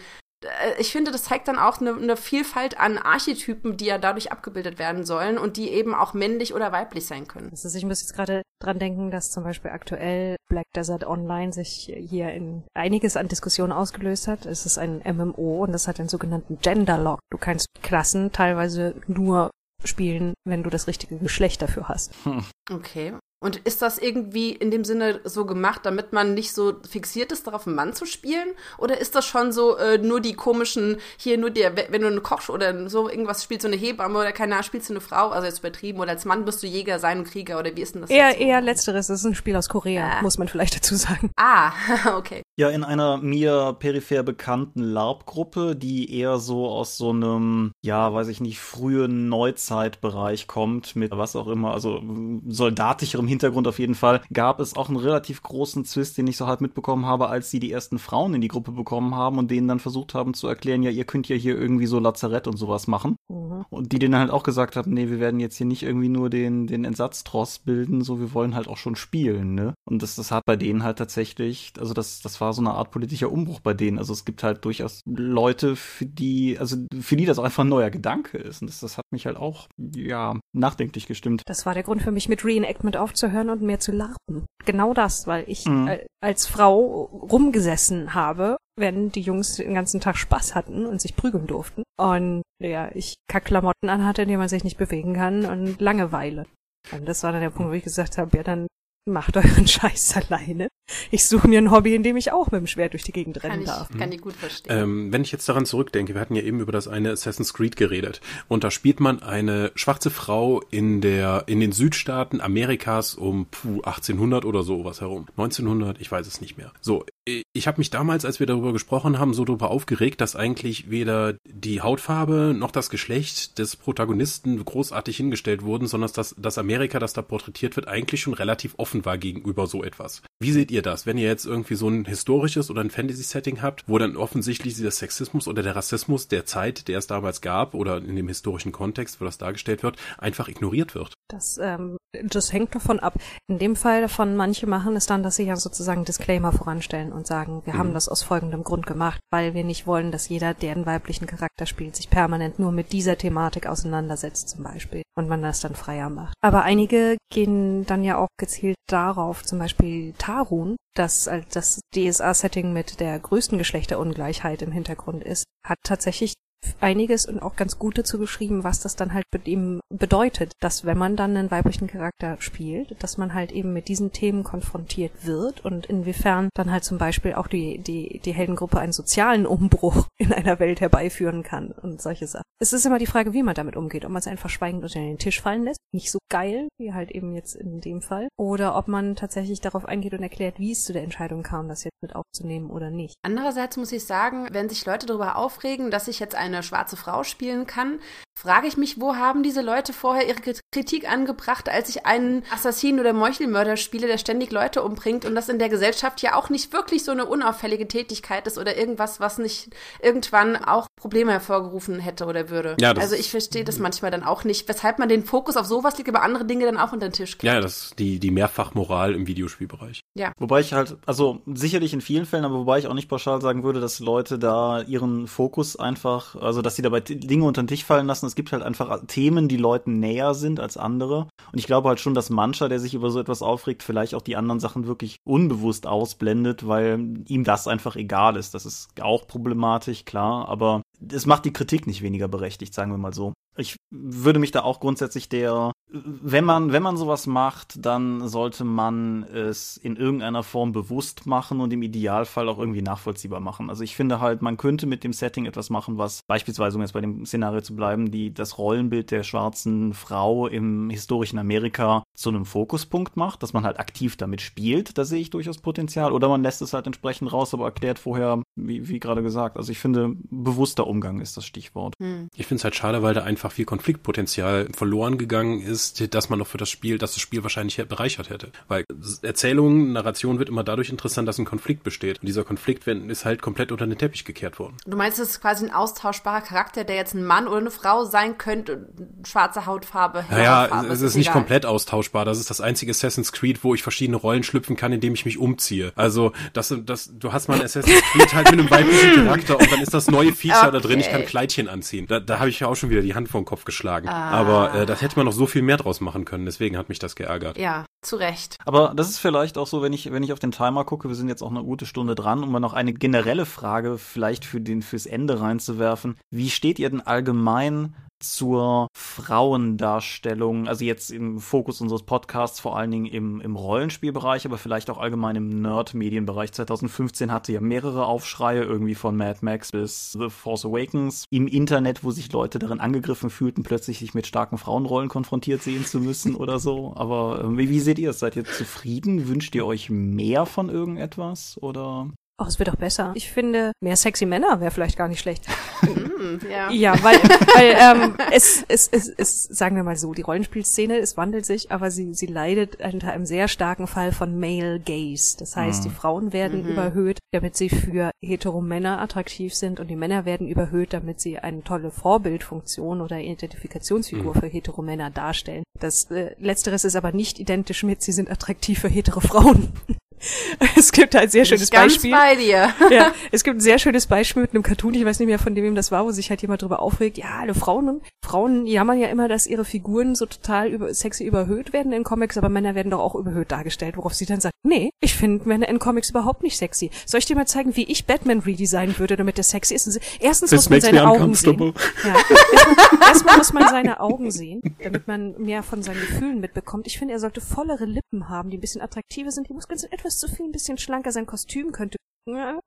ich finde, das zeigt dann auch eine, eine, Vielfalt an Archetypen, die ja dadurch abgebildet werden sollen und die eben auch männlich oder weiblich sein können. Also ich muss jetzt gerade dran denken, dass zum Beispiel aktuell Black Desert Online sich hier in einiges an Diskussionen ausgelöst hat. Es ist ein MMO und das hat den sogenannten Gender Lock. Du kannst Klassen teilweise nur spielen, wenn du das richtige Geschlecht dafür hast. Hm. Okay. Und ist das irgendwie in dem Sinne so gemacht, damit man nicht so fixiert ist, darauf einen Mann zu spielen? Oder ist das schon so äh, nur die komischen, hier nur der, wenn du einen Koch oder so irgendwas spielst, so eine Hebamme oder keine Ahnung, spielst du eine Frau, also jetzt übertrieben, oder als Mann bist du Jäger sein und Krieger oder wie ist denn das? Eher, eher letzteres, das ist ein Spiel aus Korea, ah. muss man vielleicht dazu sagen. Ah, okay. Ja, in einer mir peripher bekannten LARP-Gruppe, die eher so aus so einem, ja, weiß ich nicht, frühen Neuzeitbereich kommt, mit was auch immer, also soldatischem Hintergrund auf jeden Fall, gab es auch einen relativ großen Zwist, den ich so halt mitbekommen habe, als sie die ersten Frauen in die Gruppe bekommen haben und denen dann versucht haben zu erklären, ja, ihr könnt ja hier irgendwie so Lazarett und sowas machen. Mhm. Und die denen halt auch gesagt haben, nee, wir werden jetzt hier nicht irgendwie nur den, den Entsatztross bilden, so wir wollen halt auch schon spielen, ne? Und das, das hat bei denen halt tatsächlich, also das, das war so eine Art politischer Umbruch bei denen. Also es gibt halt durchaus Leute, für die, also für die das auch einfach ein neuer Gedanke ist. Und das, das hat mich halt auch, ja, nachdenklich gestimmt. Das war der Grund für mich, mit Reenactment aufzuhören und mehr zu larpen. Genau das, weil ich mhm. als Frau rumgesessen habe, wenn die Jungs den ganzen Tag Spaß hatten und sich prügeln durften. Und ja, ich Kackklamotten anhatte, in denen man sich nicht bewegen kann und Langeweile. Und das war dann der Punkt, wo ich gesagt habe, ja, dann macht euren Scheiß alleine. Ich suche mir ein Hobby, in dem ich auch mit dem Schwert durch die Gegend rennen kann ich, darf. Kann ich gut verstehen. Ähm, wenn ich jetzt daran zurückdenke, wir hatten ja eben über das eine Assassin's Creed geredet. Und da spielt man eine schwarze Frau in der, in den Südstaaten Amerikas um puh, 1800 oder sowas herum. 1900, ich weiß es nicht mehr. So, ich habe mich damals, als wir darüber gesprochen haben, so darüber aufgeregt, dass eigentlich weder die Hautfarbe noch das Geschlecht des Protagonisten großartig hingestellt wurden, sondern dass das Amerika, das da porträtiert wird, eigentlich schon relativ offen war gegenüber so etwas. Wie seht ihr das, wenn ihr jetzt irgendwie so ein historisches oder ein Fantasy-Setting habt, wo dann offensichtlich dieser Sexismus oder der Rassismus der Zeit, der es damals gab, oder in dem historischen Kontext, wo das dargestellt wird, einfach ignoriert wird? Das, ähm, das hängt davon ab. In dem Fall davon, manche machen es dann, dass sie ja sozusagen Disclaimer voranstellen und sagen, wir mhm. haben das aus folgendem Grund gemacht, weil wir nicht wollen, dass jeder, der einen weiblichen Charakter spielt, sich permanent nur mit dieser Thematik auseinandersetzt zum Beispiel und man das dann freier macht. Aber einige gehen dann ja auch gezielt darauf, zum Beispiel Tarun, das als das DSA-Setting mit der größten Geschlechterungleichheit im Hintergrund ist, hat tatsächlich einiges und auch ganz gut dazu geschrieben, was das dann halt ihm bedeutet, dass wenn man dann einen weiblichen Charakter spielt, dass man halt eben mit diesen Themen konfrontiert wird und inwiefern dann halt zum Beispiel auch die, die, die Heldengruppe einen sozialen Umbruch in einer Welt herbeiführen kann und solche Sachen. Es ist immer die Frage, wie man damit umgeht, ob man es einfach schweigend unter den Tisch fallen lässt, nicht so geil, wie halt eben jetzt in dem Fall, oder ob man tatsächlich darauf eingeht und erklärt, wie es zu der Entscheidung kam, das jetzt mit aufzunehmen oder nicht. Andererseits muss ich sagen, wenn sich Leute darüber aufregen, dass ich jetzt eine schwarze Frau spielen kann, frage ich mich, wo haben diese Leute vorher ihre Kritik angebracht, als ich einen Assassinen oder Meuchelmörder spiele, der ständig Leute umbringt und das in der Gesellschaft ja auch nicht wirklich so eine unauffällige Tätigkeit ist oder irgendwas, was nicht irgendwann auch Probleme hervorgerufen hätte oder würde. Ja, also ich verstehe das manchmal dann auch nicht, weshalb man den Fokus auf sowas legt, aber andere Dinge dann auch unter den Tisch kehrt. Ja, das ist die, die Mehrfachmoral im Videospielbereich. Wobei ich halt, also sicherlich in vielen Fällen, aber wobei ich auch nicht pauschal sagen würde, dass Leute da ihren Fokus einfach, also dass sie dabei Dinge unter den Tisch fallen lassen. Es gibt halt einfach Themen, die Leuten näher sind als andere. Und ich glaube halt schon, dass mancher, der sich über so etwas aufregt, vielleicht auch die anderen Sachen wirklich unbewusst ausblendet, weil ihm das einfach egal ist. Das ist auch problematisch, klar, aber es macht die Kritik nicht weniger berechtigt, sagen wir mal so. Ich würde mich da auch grundsätzlich der, wenn man, wenn man sowas macht, dann sollte man es in irgendeiner Form bewusst machen und im Idealfall auch irgendwie nachvollziehbar machen. Also ich finde halt, man könnte mit dem Setting etwas machen, was beispielsweise, um jetzt bei dem Szenario zu bleiben, die das Rollenbild der schwarzen Frau im historischen Amerika zu einem Fokuspunkt macht, dass man halt aktiv damit spielt. Da sehe ich durchaus Potenzial. Oder man lässt es halt entsprechend raus, aber erklärt vorher, wie, wie gerade gesagt. Also ich finde, bewusster Umgang ist das Stichwort. Hm. Ich finde es halt schade, weil da einfach viel Konfliktpotenzial verloren gegangen ist, dass man noch für das Spiel, dass das Spiel wahrscheinlich bereichert hätte. Weil Erzählung, Narration wird immer dadurch interessant, dass ein Konflikt besteht. Und dieser Konflikt ist halt komplett unter den Teppich gekehrt worden. Du meinst, es ist quasi ein austauschbarer Charakter, der jetzt ein Mann oder eine Frau sein könnte, schwarze Hautfarbe, Naja, Hautfarbe, es ist nicht egal. komplett austauschbar. Das ist das einzige Assassin's Creed, wo ich verschiedene Rollen schlüpfen kann, indem ich mich umziehe. Also, das, das, du hast mal ein Assassin's Creed halt mit einem weiblichen Charakter und dann ist das neue Feature da drin, ich kann Okay. Kleidchen anziehen. Da, da habe ich ja auch schon wieder die Hand vor den Kopf geschlagen. Aber äh, das hätte man noch so viel mehr draus machen können, deswegen hat mich das geärgert. Ja, zu Recht. Aber das ist vielleicht auch so, wenn ich, wenn ich auf den Timer gucke, wir sind jetzt auch eine gute Stunde dran, um mal noch eine generelle Frage vielleicht für den, fürs Ende reinzuwerfen. Wie steht ihr denn allgemein zur Frauendarstellung, also jetzt im Fokus unseres Podcasts vor allen Dingen im, im Rollenspielbereich, aber vielleicht auch allgemein im Nerd-Medienbereich. 2015 hatte ja mehrere Aufschreie, irgendwie von Mad Max bis The Force Awakens im Internet, wo sich Leute darin angegriffen fühlten, plötzlich sich mit starken Frauenrollen konfrontiert sehen zu müssen oder so. Aber ähm, wie, wie seht ihr? Seid ihr zufrieden? Wünscht ihr euch mehr von irgendetwas? Oder Oh, es wird doch besser. Ich finde, mehr sexy Männer wäre vielleicht gar nicht schlecht. Hm, ja. Ja, weil, weil ähm, es, es, es, es, sagen wir mal so, die Rollenspielszene, es wandelt sich, aber sie, sie leidet unter einem sehr starken Fall von Male Gaze. Das heißt, die Frauen werden überhöht, damit sie für Heteromänner attraktiv sind und die Männer werden überhöht, damit sie eine tolle Vorbildfunktion oder Identifikationsfigur für Heteromänner darstellen. Das äh, Letzteres ist aber nicht identisch mit, sie sind attraktiv für hetero Frauen. es gibt ein sehr Bin schönes ich ganz Beispiel bei dir. ja, es gibt ein sehr schönes Beispiel mit einem Cartoon, ich weiß nicht mehr von dem das war, wo sich halt jemand drüber aufregt, ja, alle Frauen, Frauen jammern ja immer, dass ihre Figuren so total über, sexy überhöht werden in Comics, aber Männer werden doch auch überhöht dargestellt, worauf sie dann sagt, nee, ich finde Männer in Comics überhaupt nicht sexy. Soll ich dir mal zeigen, wie ich Batman redesignen würde, damit der sexy ist? Erstens muss man seine Augen sehen. Ja, erstmal, erstmal muss man seine Augen sehen, damit man mehr von seinen Gefühlen mitbekommt. Ich finde, er sollte vollere Lippen haben, die ein bisschen attraktiver sind. Die Muskeln sind etwas zu viel, ein bisschen schlanker. Sein Kostüm könnte. Ja.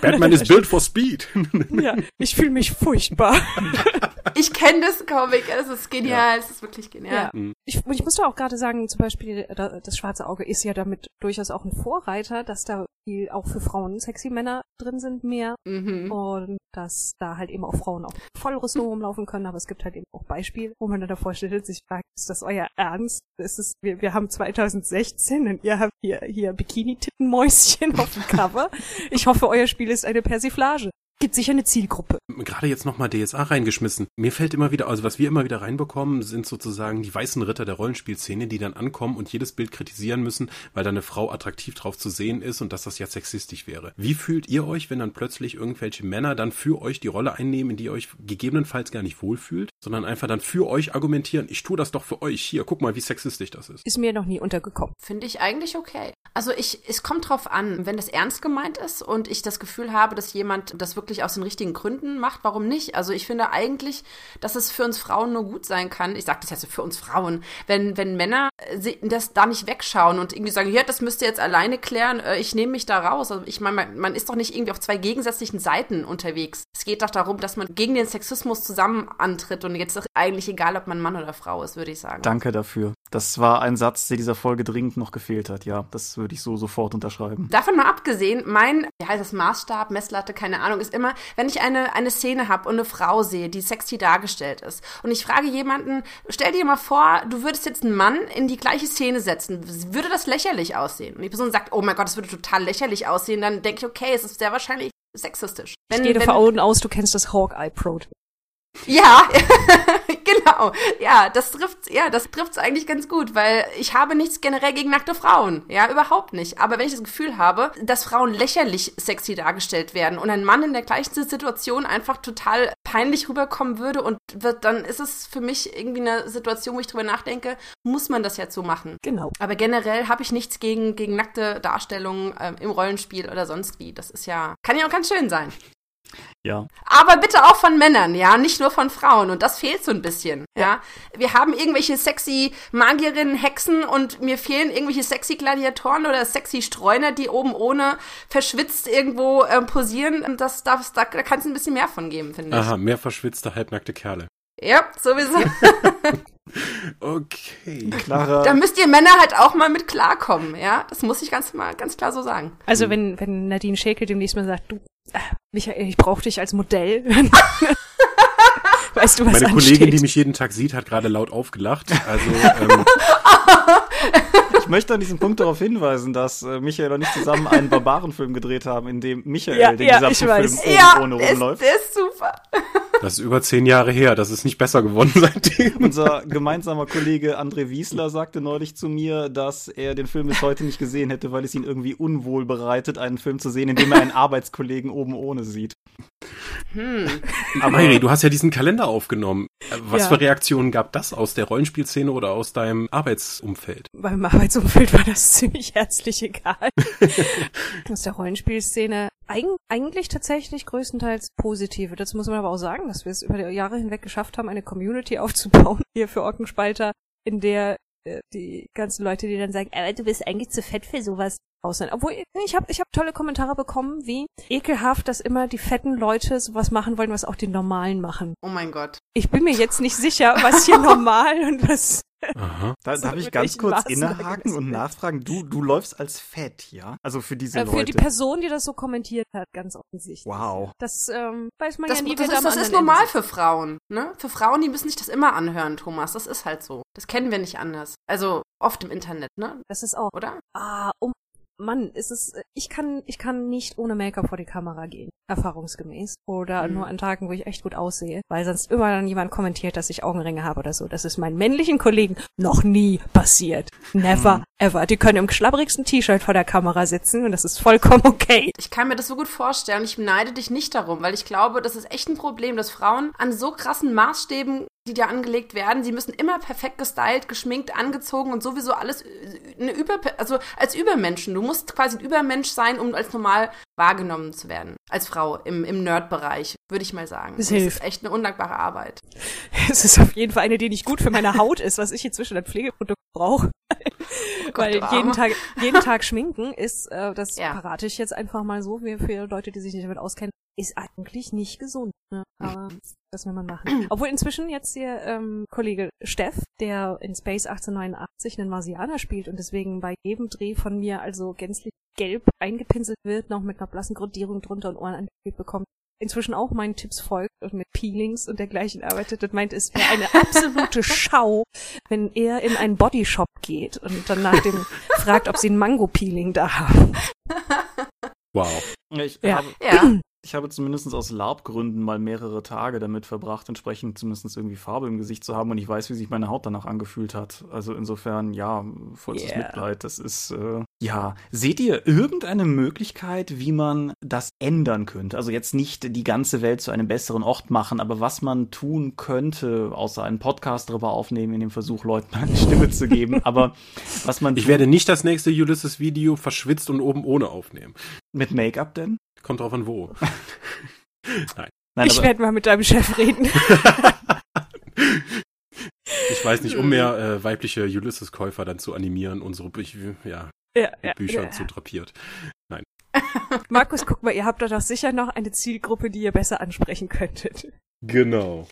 Batman ist built for speed. Ja, ich fühle mich furchtbar. Ich kenne das Comic, es ist genial, es ist wirklich genial. Ja. Ich, und ich muss da auch gerade sagen, zum Beispiel, äh, da- das schwarze Auge ist ja damit durchaus auch ein Vorreiter, dass da viel auch für Frauen sexy Männer drin sind mehr Mhm. und dass da halt eben auch Frauen auch voll Rüstung rumlaufen können, aber es gibt halt eben auch Beispiele, wo man dann davor steht und sich fragt, ist das euer Ernst? Ist es, wir, wir haben 2016 und ihr habt hier, hier Bikini-Tittenmäuschen auf dem Cover. Ich hoffe, euer Spiel ist eine Persiflage. Gibt sicher eine Zielgruppe. Gerade jetzt nochmal DSA reingeschmissen. Mir fällt immer wieder, also was wir immer wieder reinbekommen, sind sozusagen die weißen Ritter der Rollenspielszene, die dann ankommen und jedes Bild kritisieren müssen, weil da eine Frau attraktiv drauf zu sehen ist und dass das ja sexistisch wäre. Wie fühlt ihr euch, wenn dann plötzlich irgendwelche Männer dann für euch die Rolle einnehmen, in die ihr euch gegebenenfalls gar nicht wohlfühlt, sondern einfach dann für euch argumentieren, ich tue das doch für euch, hier, guck mal, wie sexistisch das ist. Ist mir noch nie untergekommen. Finde ich eigentlich okay. Also ich, es kommt drauf an, wenn das ernst gemeint ist und ich das Gefühl habe, dass jemand das wirklich aus den richtigen Gründen macht, warum nicht? Also ich finde eigentlich, dass es für uns Frauen nur gut sein kann. Ich sage das jetzt für uns Frauen, wenn, wenn Männer äh, das da nicht wegschauen und irgendwie sagen, ja, das müsst ihr jetzt alleine klären, äh, ich nehme mich da raus. Also ich meine, man, man ist doch nicht irgendwie auf zwei gegensätzlichen Seiten unterwegs. Es geht doch darum, dass man gegen den Sexismus zusammen antritt und jetzt ist eigentlich egal, ob man Mann oder Frau ist, würde ich sagen. danke dafür. Das war ein Satz, der dieser Folge dringend noch gefehlt hat. Ja, das würde ich so sofort unterschreiben. Davon mal abgesehen, mein, wie heißt das, Maßstab, Messlatte, keine Ahnung, ist immer, wenn ich eine, eine Szene habe und eine Frau sehe, die sexy dargestellt ist und ich frage jemanden, stell dir mal vor, du würdest jetzt einen Mann in die gleiche Szene setzen, würde das lächerlich aussehen? Und die Person sagt, oh mein Gott, das würde total lächerlich aussehen, dann denke ich, okay, es ist sehr wahrscheinlich sexistisch. Ich Wenn, gehe wenn, davon aus, du kennst das Hawkeye-Prototyp. Ja, genau. Ja, das trifft, ja, das trifft's eigentlich ganz gut, weil ich habe nichts generell gegen nackte Frauen. Ja, überhaupt nicht. Aber wenn ich das Gefühl habe, dass Frauen lächerlich sexy dargestellt werden und ein Mann in der gleichen Situation einfach total peinlich rüberkommen würde und wird, dann ist es für mich irgendwie eine Situation, wo ich drüber nachdenke, muss man das jetzt so machen? Genau. Aber generell habe ich nichts gegen, gegen nackte Darstellungen ähm, im Rollenspiel oder sonst wie. Das ist ja, kann ja auch ganz schön sein. Ja. Aber bitte auch von Männern, ja, nicht nur von Frauen. Und das fehlt so ein bisschen, ja. Wir haben irgendwelche sexy Magierinnen, Hexen und mir fehlen irgendwelche sexy Gladiatoren oder sexy Streuner, die oben ohne verschwitzt irgendwo äh, posieren. Das, das, da, da kann es ein bisschen mehr von geben, finde ich. Aha, mehr verschwitzte, halbnackte Kerle. Ja, sowieso. Okay. Klarer. da müsst ihr Männer halt auch mal mit klarkommen, ja. Das muss ich ganz mal ganz klar so sagen. Also wenn, wenn Nadine Schäkel demnächst mal sagt, du, Michael, ich brauche dich als Modell. weißt du, was Meine ansteht? Kollegin, die mich jeden Tag sieht, hat gerade laut aufgelacht. Also, ähm, Ich möchte an diesem Punkt darauf hinweisen, dass äh, Michael und ich zusammen einen Barbarenfilm gedreht haben, in dem Michael Ja, den ja, gesamten ich Film weiß. oben ja, ohne rumläuft. der ist super. Das ist über zehn Jahre her. Das ist nicht besser geworden seitdem. Unser gemeinsamer Kollege André Wiesler sagte neulich zu mir, dass er den Film bis heute nicht gesehen hätte, weil es ihn irgendwie unwohl bereitet, einen Film zu sehen, in dem er einen Arbeitskollegen oben ohne sieht. Hm. Aber Mayri, du hast ja diesen Kalender aufgenommen. Was Ja. für Reaktionen gab das aus der Rollenspielszene oder aus deinem Arbeitsumfeld? Beim Arbeitsumfeld war das ziemlich herzlich egal. Aus der Rollenspielszene eig eigentlich tatsächlich größtenteils positive. Das muss man aber auch sagen, dass wir es über die Jahre hinweg geschafft haben, eine Community aufzubauen hier für Orkenspalter, in der äh, die ganzen Leute, die dann sagen, aber du bist eigentlich zu fett für sowas, sind. Obwohl, ich habe ich hab tolle Kommentare bekommen, wie ekelhaft, dass immer die fetten Leute sowas machen wollen, was auch die Normalen machen. Oh mein Gott. Ich bin mir jetzt nicht sicher, was hier normal und was Aha. Da So darf ich ganz kurz Maßen innehaken und nachfragen. Du, du läufst als fett, ja? Also für diese äh, Leute. für die Person, die das so kommentiert hat, ganz offensichtlich. wow. Das ähm, weiß man Das, ja nie, das, ist, das ist normal für Frauen, ne? Für Frauen, die müssen sich das immer anhören, Thomas. Das ist halt so. Das kennen wir nicht anders. Also oft im Internet, ne? Das ist auch. Oder? Ah, um Mann, ist es. Ich kann, ich kann nicht ohne Make-up vor die Kamera gehen, erfahrungsgemäß. Oder Mhm. nur an Tagen, wo ich echt gut aussehe, weil sonst immer dann jemand kommentiert, dass ich Augenringe habe oder so. Das ist meinen männlichen Kollegen noch nie passiert. Never Mhm. ever. Die können im schlabberigsten T-Shirt vor der Kamera sitzen und das ist vollkommen okay. Ich kann mir das so gut vorstellen. Ich beneide dich nicht darum, weil ich glaube, das ist echt ein Problem, dass Frauen an so krassen Maßstäben, die da angelegt werden, sie müssen immer perfekt gestylt, geschminkt, angezogen und sowieso alles äh, eine Über, also als Übermenschen. Du musst quasi ein Übermensch sein, um als normal wahrgenommen zu werden. Als Frau im, im Nerd-Bereich, würde ich mal sagen. Das das hilft. ist echt eine undankbare Arbeit. Es ist auf jeden Fall eine, die nicht gut für meine Haut ist, was ich inzwischen an Pflegeprodukten brauche. Weil du jeden. Tag, jeden Tag schminken ist, äh, das Ja. verrate ich jetzt einfach mal so, wie für Leute, die sich nicht damit auskennen, ist eigentlich nicht gesund. Ne? Aber das will man machen. Obwohl inzwischen jetzt hier ähm, Kollege Steff, der in Space 1889 einen Marsianer spielt und deswegen bei jedem Dreh von mir also gänzlich gelb eingepinselt wird, noch mit einer blassen Grundierung drunter und Ohren angespielt bekommt, inzwischen auch meinen Tipps folgt und mit Peelings und dergleichen arbeitet und meint, es wäre eine absolute Schau, wenn er in einen Bodyshop geht und dann nach dem fragt, ob sie ein Mango-Peeling da haben. Wow. Ich, Ja. habe, Ja. Ich habe zumindest aus Labgründen mal mehrere Tage damit verbracht, entsprechend zumindest irgendwie Farbe im Gesicht zu haben und ich weiß, wie sich meine Haut danach angefühlt hat. Also insofern, ja, vollstes Yeah. Mitleid. Das ist, äh, ja. Seht ihr irgendeine Möglichkeit, wie man das ändern könnte? Also jetzt nicht die ganze Welt zu einem besseren Ort machen, aber was man tun könnte, außer einen Podcast darüber aufnehmen, in dem Versuch, Leuten eine Stimme zu geben, aber was man Ich werde nicht das nächste Ulysses-Video verschwitzt und oben ohne aufnehmen. mit Make-up denn? Kommt drauf an wo. Nein. Nein, ich werde mal mit deinem Chef reden. Ich weiß nicht, um mehr äh, weibliche Ulysses-Käufer dann zu animieren, unsere Bü ja, ja, ja, Bücher ja. zu drapiert. Markus, guck mal, ihr habt da doch sicher noch eine Zielgruppe, die ihr besser ansprechen könntet. Genau.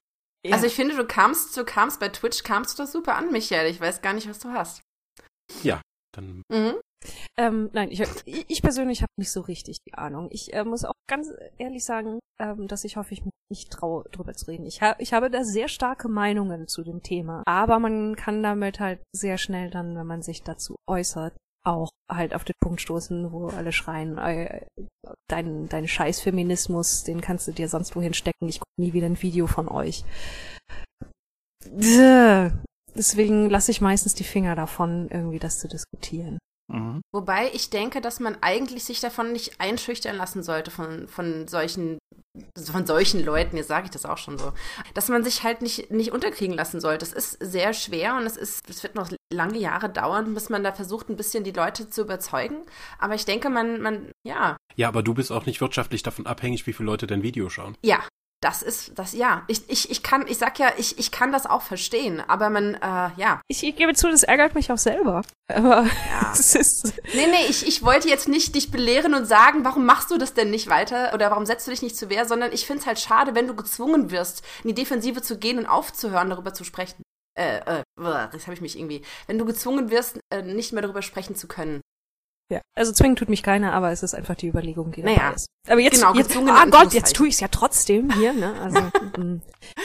Ja. Also ich finde, du kamst, du kamst bei Twitch, kamst du das super an, Michael. Ich weiß gar nicht, was du hast. Dann Mhm. Ähm, nein, ich, ich ich persönlich habe nicht so richtig die Ahnung. Ich äh, muss auch ganz ehrlich sagen, ähm, dass ich hoffe, ich mich nicht traue, drüber zu reden. Ich, ha ich habe da sehr starke Meinungen zu dem Thema. Aber man kann damit halt sehr schnell dann, wenn man sich dazu äußert, auch halt auf den Punkt stoßen, wo alle schreien, äh, dein, dein Scheißfeminismus, den kannst du dir sonst wohin stecken, ich gucke nie wieder ein Video von euch. Deswegen lasse ich meistens die Finger davon, irgendwie das zu diskutieren. Mhm. Wobei ich denke, dass man eigentlich sich davon nicht einschüchtern lassen sollte von, von solchen von solchen Leuten, jetzt sage ich das auch schon so, dass man sich halt nicht, nicht unterkriegen lassen sollte. Es ist sehr schwer und es ist, es wird noch lange Jahre dauern, bis man da versucht, ein bisschen die Leute zu überzeugen. Aber ich denke, man, man, ja. Ja, aber du bist auch nicht wirtschaftlich davon abhängig, wie viele Leute dein Video schauen. Ja, das ist das ja. Ich, ich, ich kann, ich sag ja, ich, ich kann das auch verstehen, aber man, äh, ja. Ich, ich gebe zu, das ärgert mich auch selber. Aber ja. es ist. Nee, nee, ich, ich wollte jetzt nicht dich belehren und sagen, warum machst du das denn nicht weiter oder warum setzt du dich nicht zu Wehr, sondern ich finde es halt schade, wenn du gezwungen wirst, in die Defensive zu gehen und aufzuhören, darüber zu sprechen. Äh, äh, das habe ich mich irgendwie. Wenn du gezwungen wirst, äh, nicht mehr darüber sprechen zu können. Ja, also zwingen tut mich keiner, aber es ist einfach die Überlegung, die naja, ist. Aber jetzt, genau, jetzt ah Gott, jetzt tue ich es ja trotzdem hier, ne? Also mm,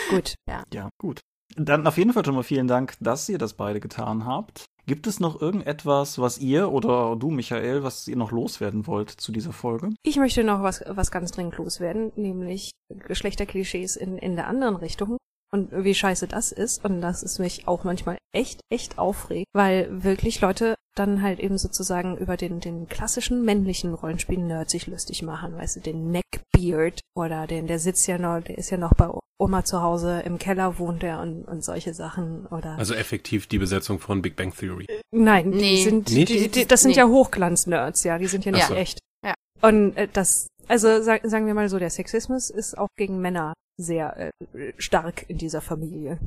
gut. Ja. ja, gut. Dann auf jeden Fall schon mal vielen Dank, dass ihr das beide getan habt. Gibt es noch irgendetwas, was ihr oder du, Michael, was ihr noch loswerden wollt zu dieser Folge? Ich möchte noch was, was ganz dringend loswerden, nämlich Geschlechterklischees in, in der anderen Richtung und wie scheiße das ist und dass es mich auch manchmal echt, echt aufregt, weil wirklich Leute dann halt eben sozusagen über den, den klassischen männlichen Rollenspiel-Nerd sich lustig machen, weißt du, den Neckbeard oder den, der sitzt ja noch, der ist ja noch bei Oma zu Hause, im Keller wohnt er und, und solche Sachen oder. Also effektiv die Besetzung von Big Bang Theory. Nein, nee. die sind, die, die, die, das sind nee. ja Hochglanz-Nerds, ja, die sind ja nicht so. echt. Ja. Und äh, das, also sag, sagen wir mal so, der Sexismus ist auch gegen Männer sehr äh, stark in dieser Familie.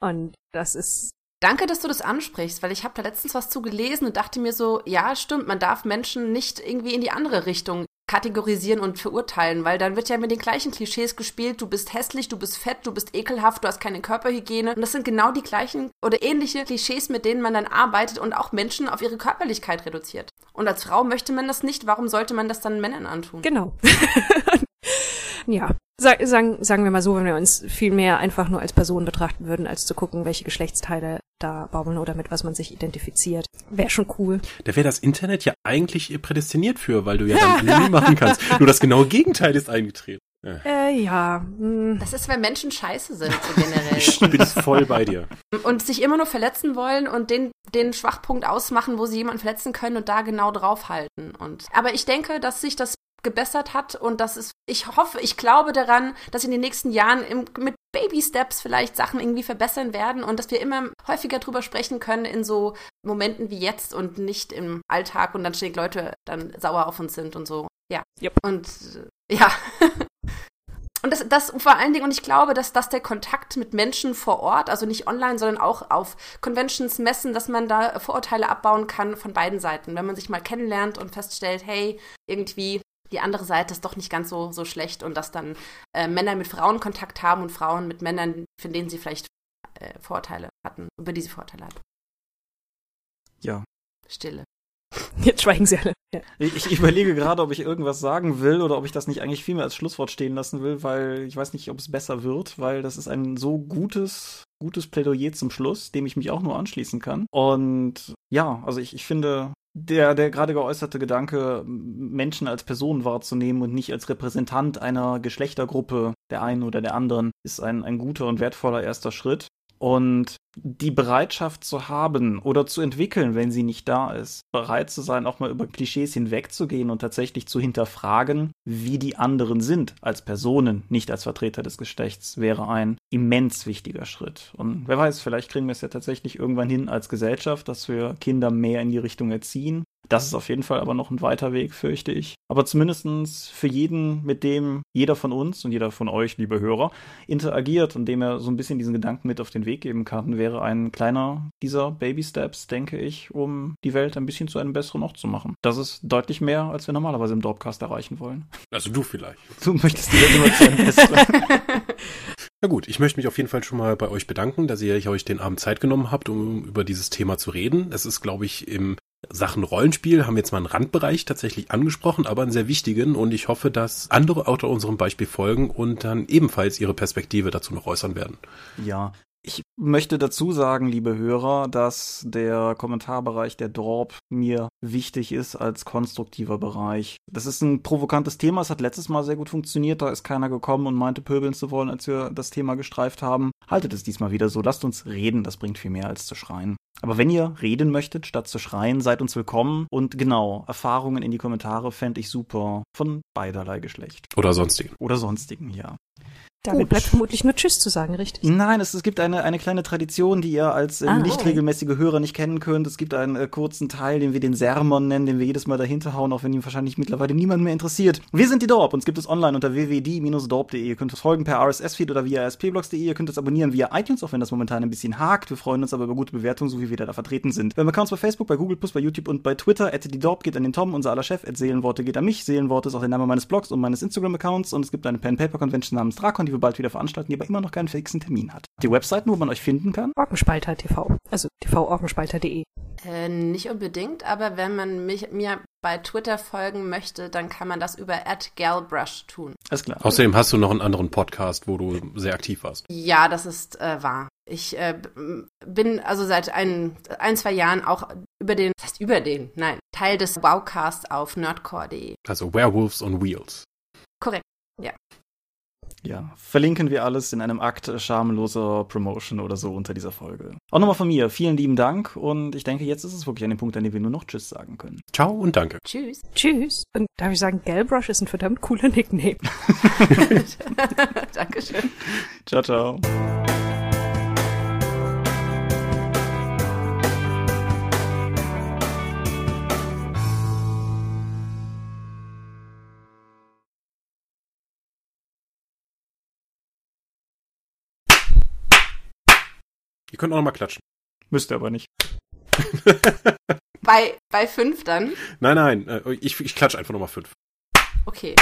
Und das ist Danke, dass du das ansprichst, weil ich habe da letztens was zu gelesen und dachte mir so, ja, stimmt, man darf Menschen nicht irgendwie in die andere Richtung kategorisieren und verurteilen, weil dann wird ja mit den gleichen Klischees gespielt, du bist hässlich, du bist fett, du bist ekelhaft, du hast keine Körperhygiene und das sind genau die gleichen oder ähnliche Klischees, mit denen man dann arbeitet und auch Menschen auf ihre Körperlichkeit reduziert. Und als Frau möchte man das nicht, warum sollte man das dann Männern antun? Genau. ja, sagen, sagen wir mal so, wenn wir uns viel mehr einfach nur als Person betrachten würden, als zu gucken, welche Geschlechtsteile da baumeln oder mit was man sich identifiziert. Wäre schon cool. Da wäre das Internet ja eigentlich prädestiniert für, weil du ja dann Menü machen kannst. Nur das genaue Gegenteil ist eingetreten. Äh, ja. Hm. Das ist, wenn Menschen scheiße sind, so generell. ich bin voll bei dir. Und sich immer nur verletzen wollen und den, den Schwachpunkt ausmachen, wo sie jemanden verletzen können und da genau draufhalten. Und, aber ich denke, dass sich das gebessert hat und das ist, ich hoffe, ich glaube daran, dass in den nächsten Jahren im, mit Baby Steps vielleicht Sachen irgendwie verbessern werden und dass wir immer häufiger drüber sprechen können in so Momenten wie jetzt und nicht im Alltag und dann ständig Leute dann sauer auf uns sind und so. Ja. Yep. Und äh, ja. Und das, das vor allen Dingen, und ich glaube, dass, dass der Kontakt mit Menschen vor Ort, also nicht online, sondern auch auf Conventions, Messen, dass man da Vorurteile abbauen kann von beiden Seiten. Wenn man sich mal kennenlernt und feststellt, hey, irgendwie die andere Seite ist doch nicht ganz so, so schlecht und dass dann äh, Männer mit Frauen Kontakt haben und Frauen mit Männern, von denen sie vielleicht äh, Vorteile hatten, über die sie Vorteile hatten. Ja. Stille. Jetzt schweigen sie alle. Ja. Ich, ich, überlege gerade, ob ich irgendwas sagen will oder ob ich das nicht eigentlich viel mehr als Schlusswort stehen lassen will, weil ich weiß nicht, ob es besser wird, weil das ist ein so gutes, gutes Plädoyer zum Schluss, dem ich mich auch nur anschließen kann. Und ja, also ich, ich finde, der, der gerade geäußerte Gedanke, Menschen als Personen wahrzunehmen und nicht als Repräsentant einer Geschlechtergruppe der einen oder der anderen, ist ein, ein guter und wertvoller erster Schritt. Und die Bereitschaft zu haben oder zu entwickeln, wenn sie nicht da ist, bereit zu sein, auch mal über Klischees hinwegzugehen und tatsächlich zu hinterfragen, wie die anderen sind als Personen, nicht als Vertreter des Geschlechts, wäre ein immens wichtiger Schritt. Und wer weiß, vielleicht kriegen wir es ja tatsächlich irgendwann hin als Gesellschaft, dass wir Kinder mehr in die Richtung erziehen das ist auf jeden Fall aber noch ein weiter Weg, fürchte ich. Aber zumindestens für jeden, mit dem jeder von uns und jeder von euch, liebe Hörer, interagiert und dem er so ein bisschen diesen Gedanken mit auf den Weg geben kann, wäre ein kleiner dieser Baby Steps, denke ich, um die Welt ein bisschen zu einem besseren Ort zu machen. Das ist deutlich mehr, als wir normalerweise im Dropcast erreichen wollen. Also du vielleicht. Du möchtest die Welt immer zu einem besseren. Na gut, ich möchte mich auf jeden Fall schon mal bei euch bedanken, dass ihr euch den Abend Zeit genommen habt, um über dieses Thema zu reden. Es ist, glaube ich, im Sachen Rollenspiel haben jetzt mal einen Randbereich tatsächlich angesprochen, aber einen sehr wichtigen und ich hoffe, dass andere auch unserem Beispiel folgen und dann ebenfalls ihre Perspektive dazu noch äußern werden. Ja, Ich möchte dazu sagen, liebe Hörer, dass der Kommentarbereich der Dorp mir wichtig ist als konstruktiver Bereich. Das ist ein provokantes Thema. Es hat letztes Mal sehr gut funktioniert. Da ist keiner gekommen und meinte, pöbeln zu wollen, als wir das Thema gestreift haben. Haltet es diesmal wieder so. Lasst uns reden. Das bringt viel mehr als zu schreien. Aber wenn ihr reden möchtet, statt zu schreien, seid uns willkommen. Und genau, Erfahrungen in die Kommentare fände ich super. Von beiderlei Geschlecht. Oder sonstigen. Oder sonstigen, ja. Damit Gut. bleibt vermutlich nur Tschüss zu sagen, richtig? Nein, es, es gibt eine, eine kleine Tradition, die ihr als äh, Ah, nicht okay. regelmäßige Hörer nicht kennen könnt. Es gibt einen äh, kurzen Teil, den wir den Sermon nennen, den wir jedes Mal dahinter hauen, auch wenn ihn wahrscheinlich mittlerweile niemand mehr interessiert. Wir sind die Dorp. Uns gibt es online unter www.die-dorp.de. Ihr könnt uns folgen per RSS-Feed oder via spblogs.de. Ihr könnt uns abonnieren via iTunes, auch wenn das momentan ein bisschen hakt. Wir freuen uns aber über gute Bewertungen, so wie wir da vertreten sind. Wir haben Accounts bei Facebook, bei Google+, bei YouTube und bei Twitter. At die Dorp geht an den Tom, unser aller Chef. At Seelenworte geht an mich. Seelenworte ist auch der Name meines Blogs und meines Instagram-Accounts. Und es gibt eine Pen-Paper-Convention namens Drakon, die wir bald wieder veranstalten, die aber immer noch keinen fixen Termin hat. Die Webseiten, wo man euch finden kann. Orkenspalter TV. Also tvorkenspalter.de. Äh, nicht unbedingt, aber wenn man mich, mir bei Twitter folgen möchte, dann kann man das über @galbrush tun. Alles klar. Außerdem hast du noch einen anderen Podcast, wo du sehr aktiv warst. Ja, das ist äh, wahr. Ich äh, bin also seit ein, ein, zwei Jahren auch über den, das heißt über den, nein, Teil des Wowcast auf nerdcore.de. Also Werewolves on Wheels. Korrekt. Ja, verlinken wir alles in einem Akt schamloser Promotion oder so unter dieser Folge. Auch nochmal von mir, vielen lieben Dank und ich denke, jetzt ist es wirklich an dem Punkt, an dem wir nur noch Tschüss sagen können. Ciao und danke. Tschüss. Tschüss. Und darf ich sagen, Galbrush ist ein verdammt cooler Nickname. Dankeschön. Ciao, ciao. Ihr könnt auch noch mal klatschen. Müsst ihr aber nicht. Bei, bei fünf dann? Nein, nein, äh, ich, ich klatsche einfach nochmal fünf. Okay.